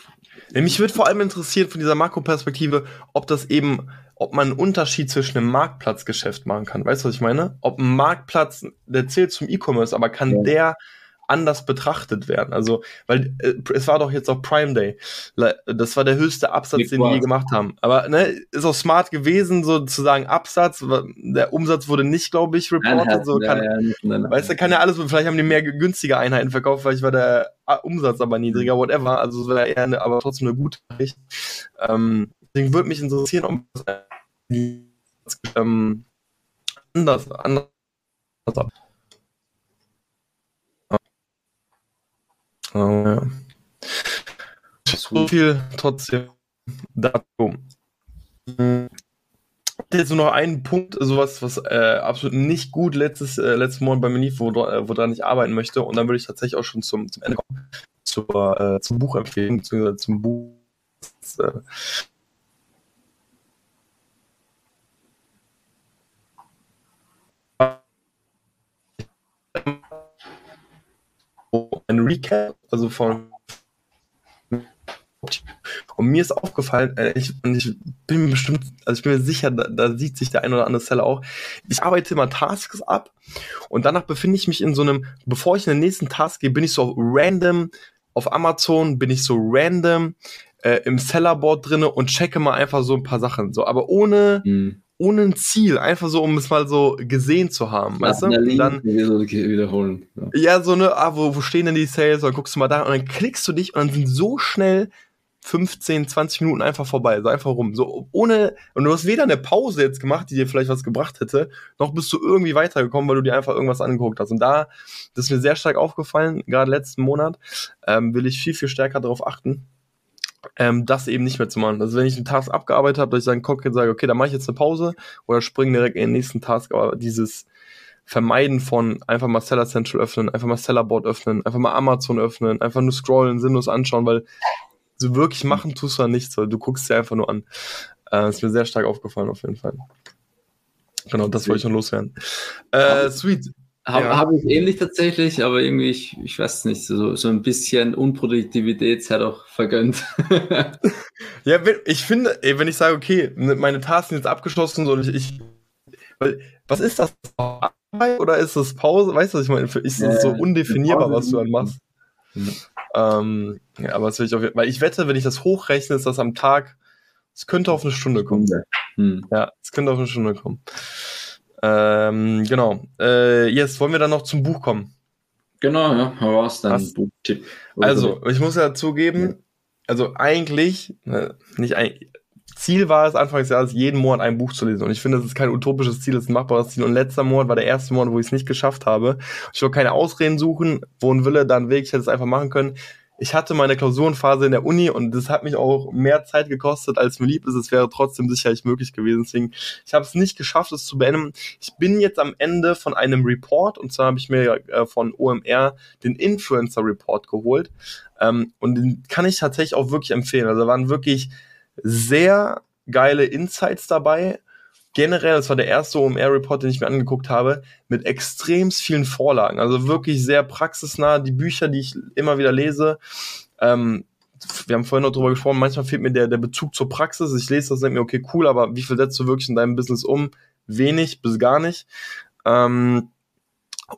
mich würde vor allem interessieren von dieser Makroperspektive, ob das eben, ob man einen Unterschied zwischen einem Marktplatzgeschäft machen kann. Weißt du, was ich meine? Ob ein Marktplatz, der zählt zum E-Commerce, aber kann ja. der anders betrachtet werden. Also, weil äh, es war doch jetzt auch Prime Day. Das war der höchste Absatz, Big den wir je gemacht haben. Aber ne, ist auch smart gewesen, sozusagen Absatz. Der Umsatz wurde nicht, glaube ich, reported. So kann, ja, ja, weißt du, kann ja alles, vielleicht haben die mehr günstige Einheiten verkauft, vielleicht war der Umsatz aber niedriger, whatever. Also es wäre eher eine, aber trotzdem eine gute Nachricht. Ähm, deswegen würde mich interessieren, ob das ähm, anders, anders Oh. So viel trotzdem dazu. Jetzt nur noch einen Punkt, sowas, was äh, absolut nicht gut letztes, äh, letzten Monat bei mir lief, wo, äh, woran ich arbeiten möchte. Und dann würde ich tatsächlich auch schon zum, zum Ende kommen, zur, äh, zum Buch empfehlen, beziehungsweise zum Buch. Äh, ein Recap, also von und mir ist aufgefallen, äh, ich, ich, bin mir bestimmt, also ich bin mir sicher, da, da, sieht sich der ein oder andere Seller auch. Ich arbeite immer Tasks ab und danach befinde ich mich in so einem, bevor ich in den nächsten Task gehe, bin ich so random auf Amazon, bin ich so random äh, im Sellerboard drinne und checke mal einfach so ein paar Sachen. So, aber ohne, mhm ohne ein Ziel, einfach so, um es mal so gesehen zu haben, weißt du? Und dann wiederholen. Ja. ja, so ne, ah, wo, wo stehen denn die Sales? Und dann guckst du mal da und dann klickst du dich und dann sind so schnell 15, 20 Minuten einfach vorbei, so einfach rum. So ohne, und du hast weder eine Pause jetzt gemacht, die dir vielleicht was gebracht hätte, noch bist du irgendwie weitergekommen, weil du dir einfach irgendwas angeguckt hast. Und da, das ist mir sehr stark aufgefallen, gerade letzten Monat, ähm, will ich viel, viel stärker darauf achten ähm, das eben nicht mehr zu machen. Also wenn ich einen Task abgearbeitet habe, dass ich dann und sage, okay, dann mache ich jetzt eine Pause oder springe direkt in den nächsten Task, aber dieses Vermeiden von einfach mal Seller Central öffnen, einfach mal Seller Board öffnen, einfach mal Amazon öffnen, einfach nur scrollen, sinnlos anschauen, weil so wirklich machen tust du da nichts, weil du guckst dir einfach nur an. Äh, ist mir sehr stark aufgefallen auf jeden Fall. genau, das wollte ich noch loswerden. Äh, sweet. Habe ja. hab ich ähnlich tatsächlich, aber irgendwie, ich, ich weiß nicht, so, so ein bisschen Unproduktivität sei doch vergönnt. ja, ich finde, ey, wenn ich sage, okay, meine Tasks sind jetzt abgeschlossen, so ich, ich was ist das? Oder ist das Pause? Weißt du, was ich meine? Ist das so undefinierbar, was du dann machst? Mhm. Ähm, ja, aber das will ich auf weil ich wette, wenn ich das hochrechne, ist das am Tag, es könnte auf eine Stunde kommen. Mhm. Ja, es könnte auf eine Stunde kommen. Ähm, genau. Äh, jetzt wollen wir dann noch zum Buch kommen. Genau, ja, hau raus, dein Buchtipp. Also, ich muss ja zugeben, also eigentlich, ne, nicht eigentlich, Ziel war es, Anfang des Jahres jeden Monat ein Buch zu lesen. Und ich finde, das ist kein utopisches Ziel, das ist ein machbares Ziel. Und letzter Monat war der erste Monat, wo ich es nicht geschafft habe. Ich will keine Ausreden suchen, wo ein Wille, dann Weg. Ich hätte es einfach machen können ich hatte meine Klausurenphase in der Uni und das hat mich auch mehr Zeit gekostet, als mir lieb ist. Es wäre trotzdem sicherlich möglich gewesen. Deswegen, ich habe es nicht geschafft, es zu beenden. Ich bin jetzt am Ende von einem Report und zwar habe ich mir äh, von OMR den Influencer Report geholt ähm, und den kann ich tatsächlich auch wirklich empfehlen. Also da waren wirklich sehr geile Insights dabei generell, das war der erste OMR-Report, den ich mir angeguckt habe, mit extrem vielen Vorlagen. Also wirklich sehr praxisnah. Die Bücher, die ich immer wieder lese, ähm, wir haben vorhin noch drüber gesprochen, manchmal fehlt mir der, der Bezug zur Praxis. Ich lese das, denke mir, okay, cool, aber wie viel setzt du wirklich in deinem Business um? Wenig bis gar nicht. Ähm,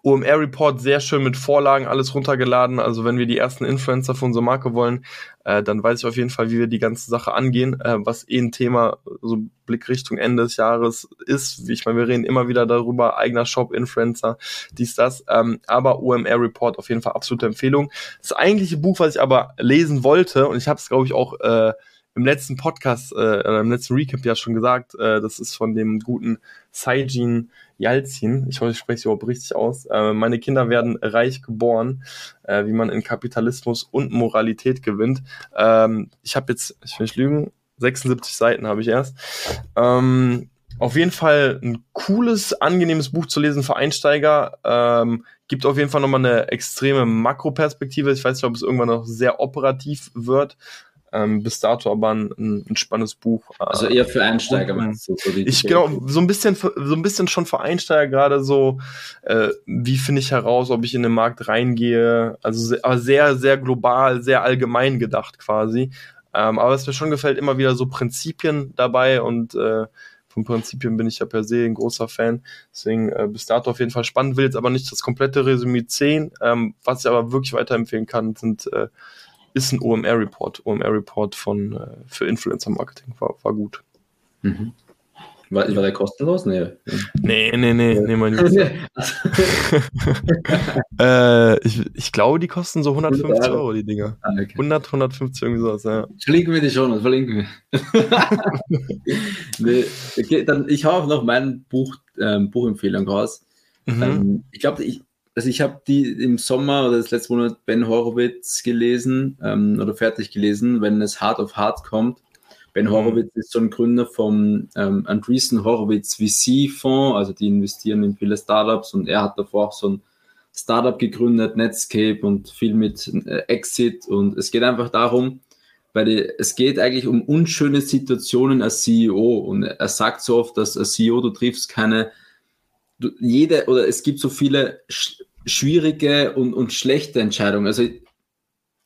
OMR-Report sehr schön mit Vorlagen alles runtergeladen. Also wenn wir die ersten Influencer für unsere Marke wollen, äh, dann weiß ich auf jeden Fall, wie wir die ganze Sache angehen, äh, was eh ein Thema, so Blick Richtung Ende des Jahres ist. Ich meine, wir reden immer wieder darüber, eigener Shop, Influencer, dies, das. Ähm, aber OMR-Report auf jeden Fall absolute Empfehlung. Das eigentliche Buch, was ich aber lesen wollte, und ich habe es, glaube ich, auch äh, im letzten Podcast, äh, im letzten Recap ja schon gesagt, äh, das ist von dem guten Saijin Yalzin. Ich hoffe, ich spreche es überhaupt richtig aus. Äh, meine Kinder werden reich geboren, äh, wie man in Kapitalismus und Moralität gewinnt. Ähm, ich habe jetzt, ich will nicht lügen, 76 Seiten habe ich erst. Ähm, auf jeden Fall ein cooles, angenehmes Buch zu lesen für Einsteiger. Ähm, gibt auf jeden Fall nochmal eine extreme Makroperspektive. Ich weiß nicht, ob es irgendwann noch sehr operativ wird. Ähm, bis dato aber ein, ein spannendes Buch. Also eher für Einsteiger, meinst du? So ich genau, so ein bisschen, so ein bisschen schon für Einsteiger gerade so, äh, wie finde ich heraus, ob ich in den Markt reingehe. Also sehr, aber sehr, sehr global, sehr allgemein gedacht quasi. Ähm, aber was mir schon gefällt, immer wieder so Prinzipien dabei und äh, von Prinzipien bin ich ja per se ein großer Fan. Deswegen äh, bis dato auf jeden Fall spannend. Will jetzt aber nicht das komplette Resümee 10. Ähm, was ich aber wirklich weiterempfehlen kann, sind äh, ist ein OMR-Report. OMR-Report von äh, für Influencer-Marketing war, war gut. Mhm. War, war der kostenlos? Nee. Nee, nee, nee, nee, mein äh, ich, ich glaube, die kosten so 150 Euro, die Dinger. Ah, okay. 100, 150, irgendwie sowas, ja. Verlinken wir die schon, verlinken wir. nee, okay, dann, ich hau auch noch mein Buch, ähm, Buchempfehlung raus. Mhm. Ähm, ich glaube, ich, also ich habe die im Sommer oder das letzte Monat Ben Horowitz gelesen ähm, oder fertig gelesen, wenn es Hard of Hard kommt. Ben mhm. Horowitz ist so ein Gründer vom ähm, Andreessen Horowitz VC-Fonds, also die investieren in viele Startups und er hat davor auch so ein Startup gegründet, Netscape und viel mit äh, Exit und es geht einfach darum, weil die, es geht eigentlich um unschöne Situationen als CEO und er sagt so oft, dass als CEO du triffst keine du, jede oder es gibt so viele schwierige und, und schlechte Entscheidungen, also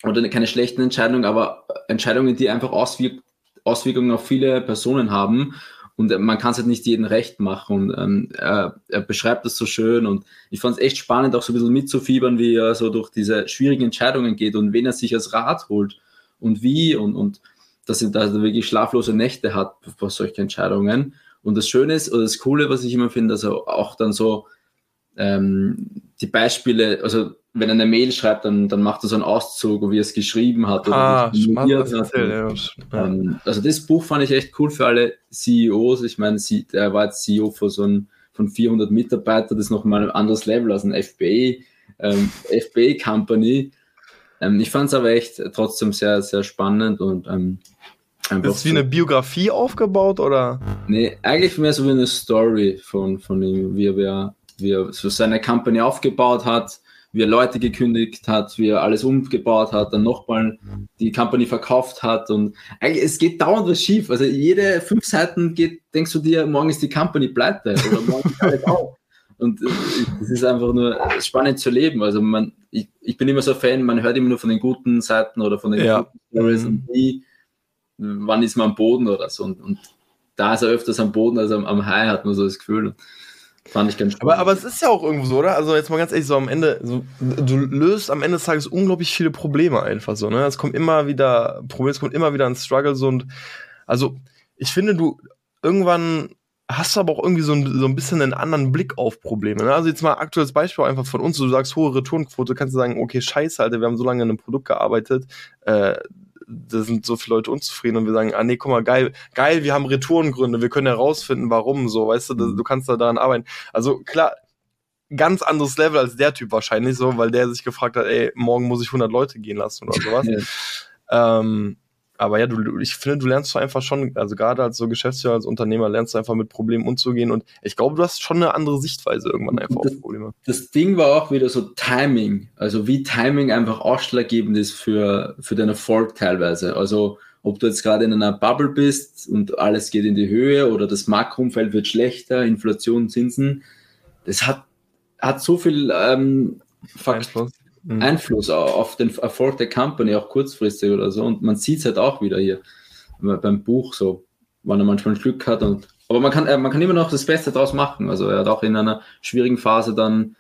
oder keine schlechten Entscheidungen, aber Entscheidungen, die einfach Auswirk Auswirkungen auf viele Personen haben. Und man kann es halt nicht jedem recht machen. Und ähm, er, er, beschreibt das so schön. Und ich fand es echt spannend, auch so ein bisschen mitzufiebern, wie er so durch diese schwierigen Entscheidungen geht und wen er sich als Rat holt und wie. Und, und dass er da wirklich schlaflose Nächte hat vor solchen Entscheidungen. Und das Schöne ist, oder das Coole, was ich immer finde, also auch dann so ähm, die Beispiele, also wenn er eine Mail schreibt, dann, dann macht er so einen Auszug, wie er es geschrieben hat. Oder ah, hat. Erzählt, ja. ähm, also das Buch fand ich echt cool für alle CEOs. Ich meine, er war jetzt CEO von so einem, von 400 Mitarbeitern, das ist nochmal ein anderes Level als ein FBA, ähm, FBA Company. Ähm, ich fand es aber echt trotzdem sehr, sehr spannend und ähm, ist es wie eine Biografie aufgebaut oder? Nee, eigentlich mehr so wie eine Story von, von ihm, wie er, wie er so seine Company aufgebaut hat, wie er Leute gekündigt hat, wie er alles umgebaut hat, dann nochmal die Company verkauft hat und eigentlich, es geht dauernd was schief. Also jede fünf Seiten geht, denkst du dir, morgen ist die Company pleite oder morgen ist alles auf. Und äh, es ist einfach nur spannend zu leben. Also man, ich, ich bin immer so ein Fan, man hört immer nur von den guten Seiten oder von den Ja. guten Stories Mhm. und nie, wann ist man am Boden oder so. Und, und da ist er öfters am Boden als am, am High, hat man so das Gefühl. Fand ich ganz spannend. Aber, aber es ist ja auch irgendwo so, oder? Also jetzt mal ganz ehrlich, so am Ende, so, du löst am Ende des Tages unglaublich viele Probleme einfach so, ne? Es kommt immer wieder Probleme, es kommt immer wieder ein Struggle so und also ich finde, du irgendwann hast du aber auch irgendwie so ein, so ein bisschen einen anderen Blick auf Probleme. Ne? Also jetzt mal aktuelles Beispiel einfach von uns, du sagst hohe Returnquote, kannst du sagen, okay, scheiße, Alter, wir haben so lange an einem Produkt gearbeitet, äh, da sind so viele Leute unzufrieden und wir sagen, ah nee, guck mal, geil, geil, wir haben Retourengründe, wir können herausfinden, warum, so, weißt du, du kannst da daran arbeiten. Also klar, ganz anderes Level als der Typ wahrscheinlich so, weil der sich gefragt hat, ey, morgen muss ich 100 Leute gehen lassen oder sowas. Ähm, aber ja, du, ich finde, du lernst einfach schon, also gerade als so Geschäftsführer, als Unternehmer, lernst du einfach mit Problemen umzugehen und ich glaube, du hast schon eine andere Sichtweise irgendwann einfach auf Probleme. das Ding war auch wieder so Timing, also wie Timing einfach ausschlaggebend ist für, für den Erfolg teilweise. Also ob du jetzt gerade in einer Bubble bist und alles geht in die Höhe oder das Makroumfeld wird schlechter, Inflation, Zinsen, das hat, hat so viel ähm, Fakt Einfluss. Mhm. Einfluss au- auf den Erfolg der Company, auch kurzfristig oder so. Und man sieht es halt auch wieder hier beim Buch so, wann er manchmal Glück hat. Und, aber man kann, äh, man kann immer noch das Beste draus machen. Also er hat auch in einer schwierigen Phase dann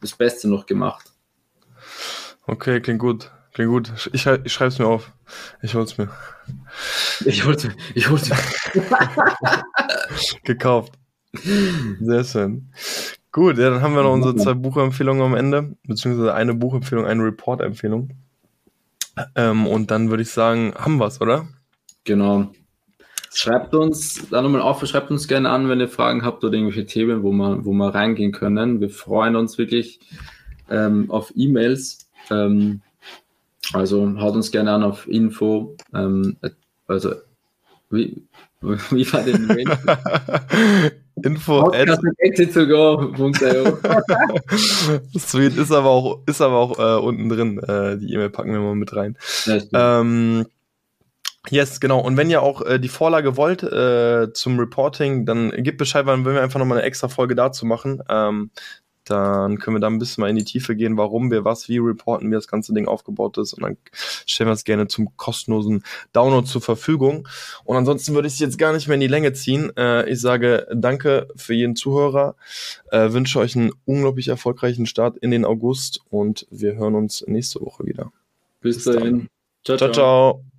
das Beste noch gemacht. Okay, klingt gut. Klingt gut. Ich, ich, ich schreib's mir auf. Ich hol's mir. Ich wollte, ich wollte. Gekauft. Sehr schön. Gut, ja, dann haben wir noch unsere zwei Buchempfehlungen am Ende, beziehungsweise eine Buchempfehlung, eine Report-Empfehlung. Ähm, und dann würde ich sagen, haben wir's, oder? Genau. Schreibt uns da nochmal auf, schreibt uns gerne an, wenn ihr Fragen habt oder irgendwelche Themen, wo wir, wo wir reingehen können. Wir freuen uns wirklich ähm, auf E-Mails. Ähm, also haut uns gerne an auf Info. Ähm, also wie, wie war denn? Info at Podcast@exit2go.io. Sweet ist aber auch, ist aber auch äh, unten drin. Äh, die E-Mail packen wir mal mit rein. Ähm, yes, genau. Und wenn ihr auch äh, die Vorlage wollt äh, zum Reporting, dann gebt Bescheid, weil dann wollen wir einfach nochmal eine extra Folge dazu machen. Ähm, dann können wir da ein bisschen mal in die Tiefe gehen, warum wir was wie reporten, wie das ganze Ding aufgebaut ist. Und dann stellen wir es gerne zum kostenlosen Download zur Verfügung. Und ansonsten würde ich es jetzt gar nicht mehr in die Länge ziehen. Äh, ich sage danke für jeden Zuhörer, äh, wünsche euch einen unglaublich erfolgreichen Start in den August und wir hören uns nächste Woche wieder. Bis dahin. Ciao, ciao.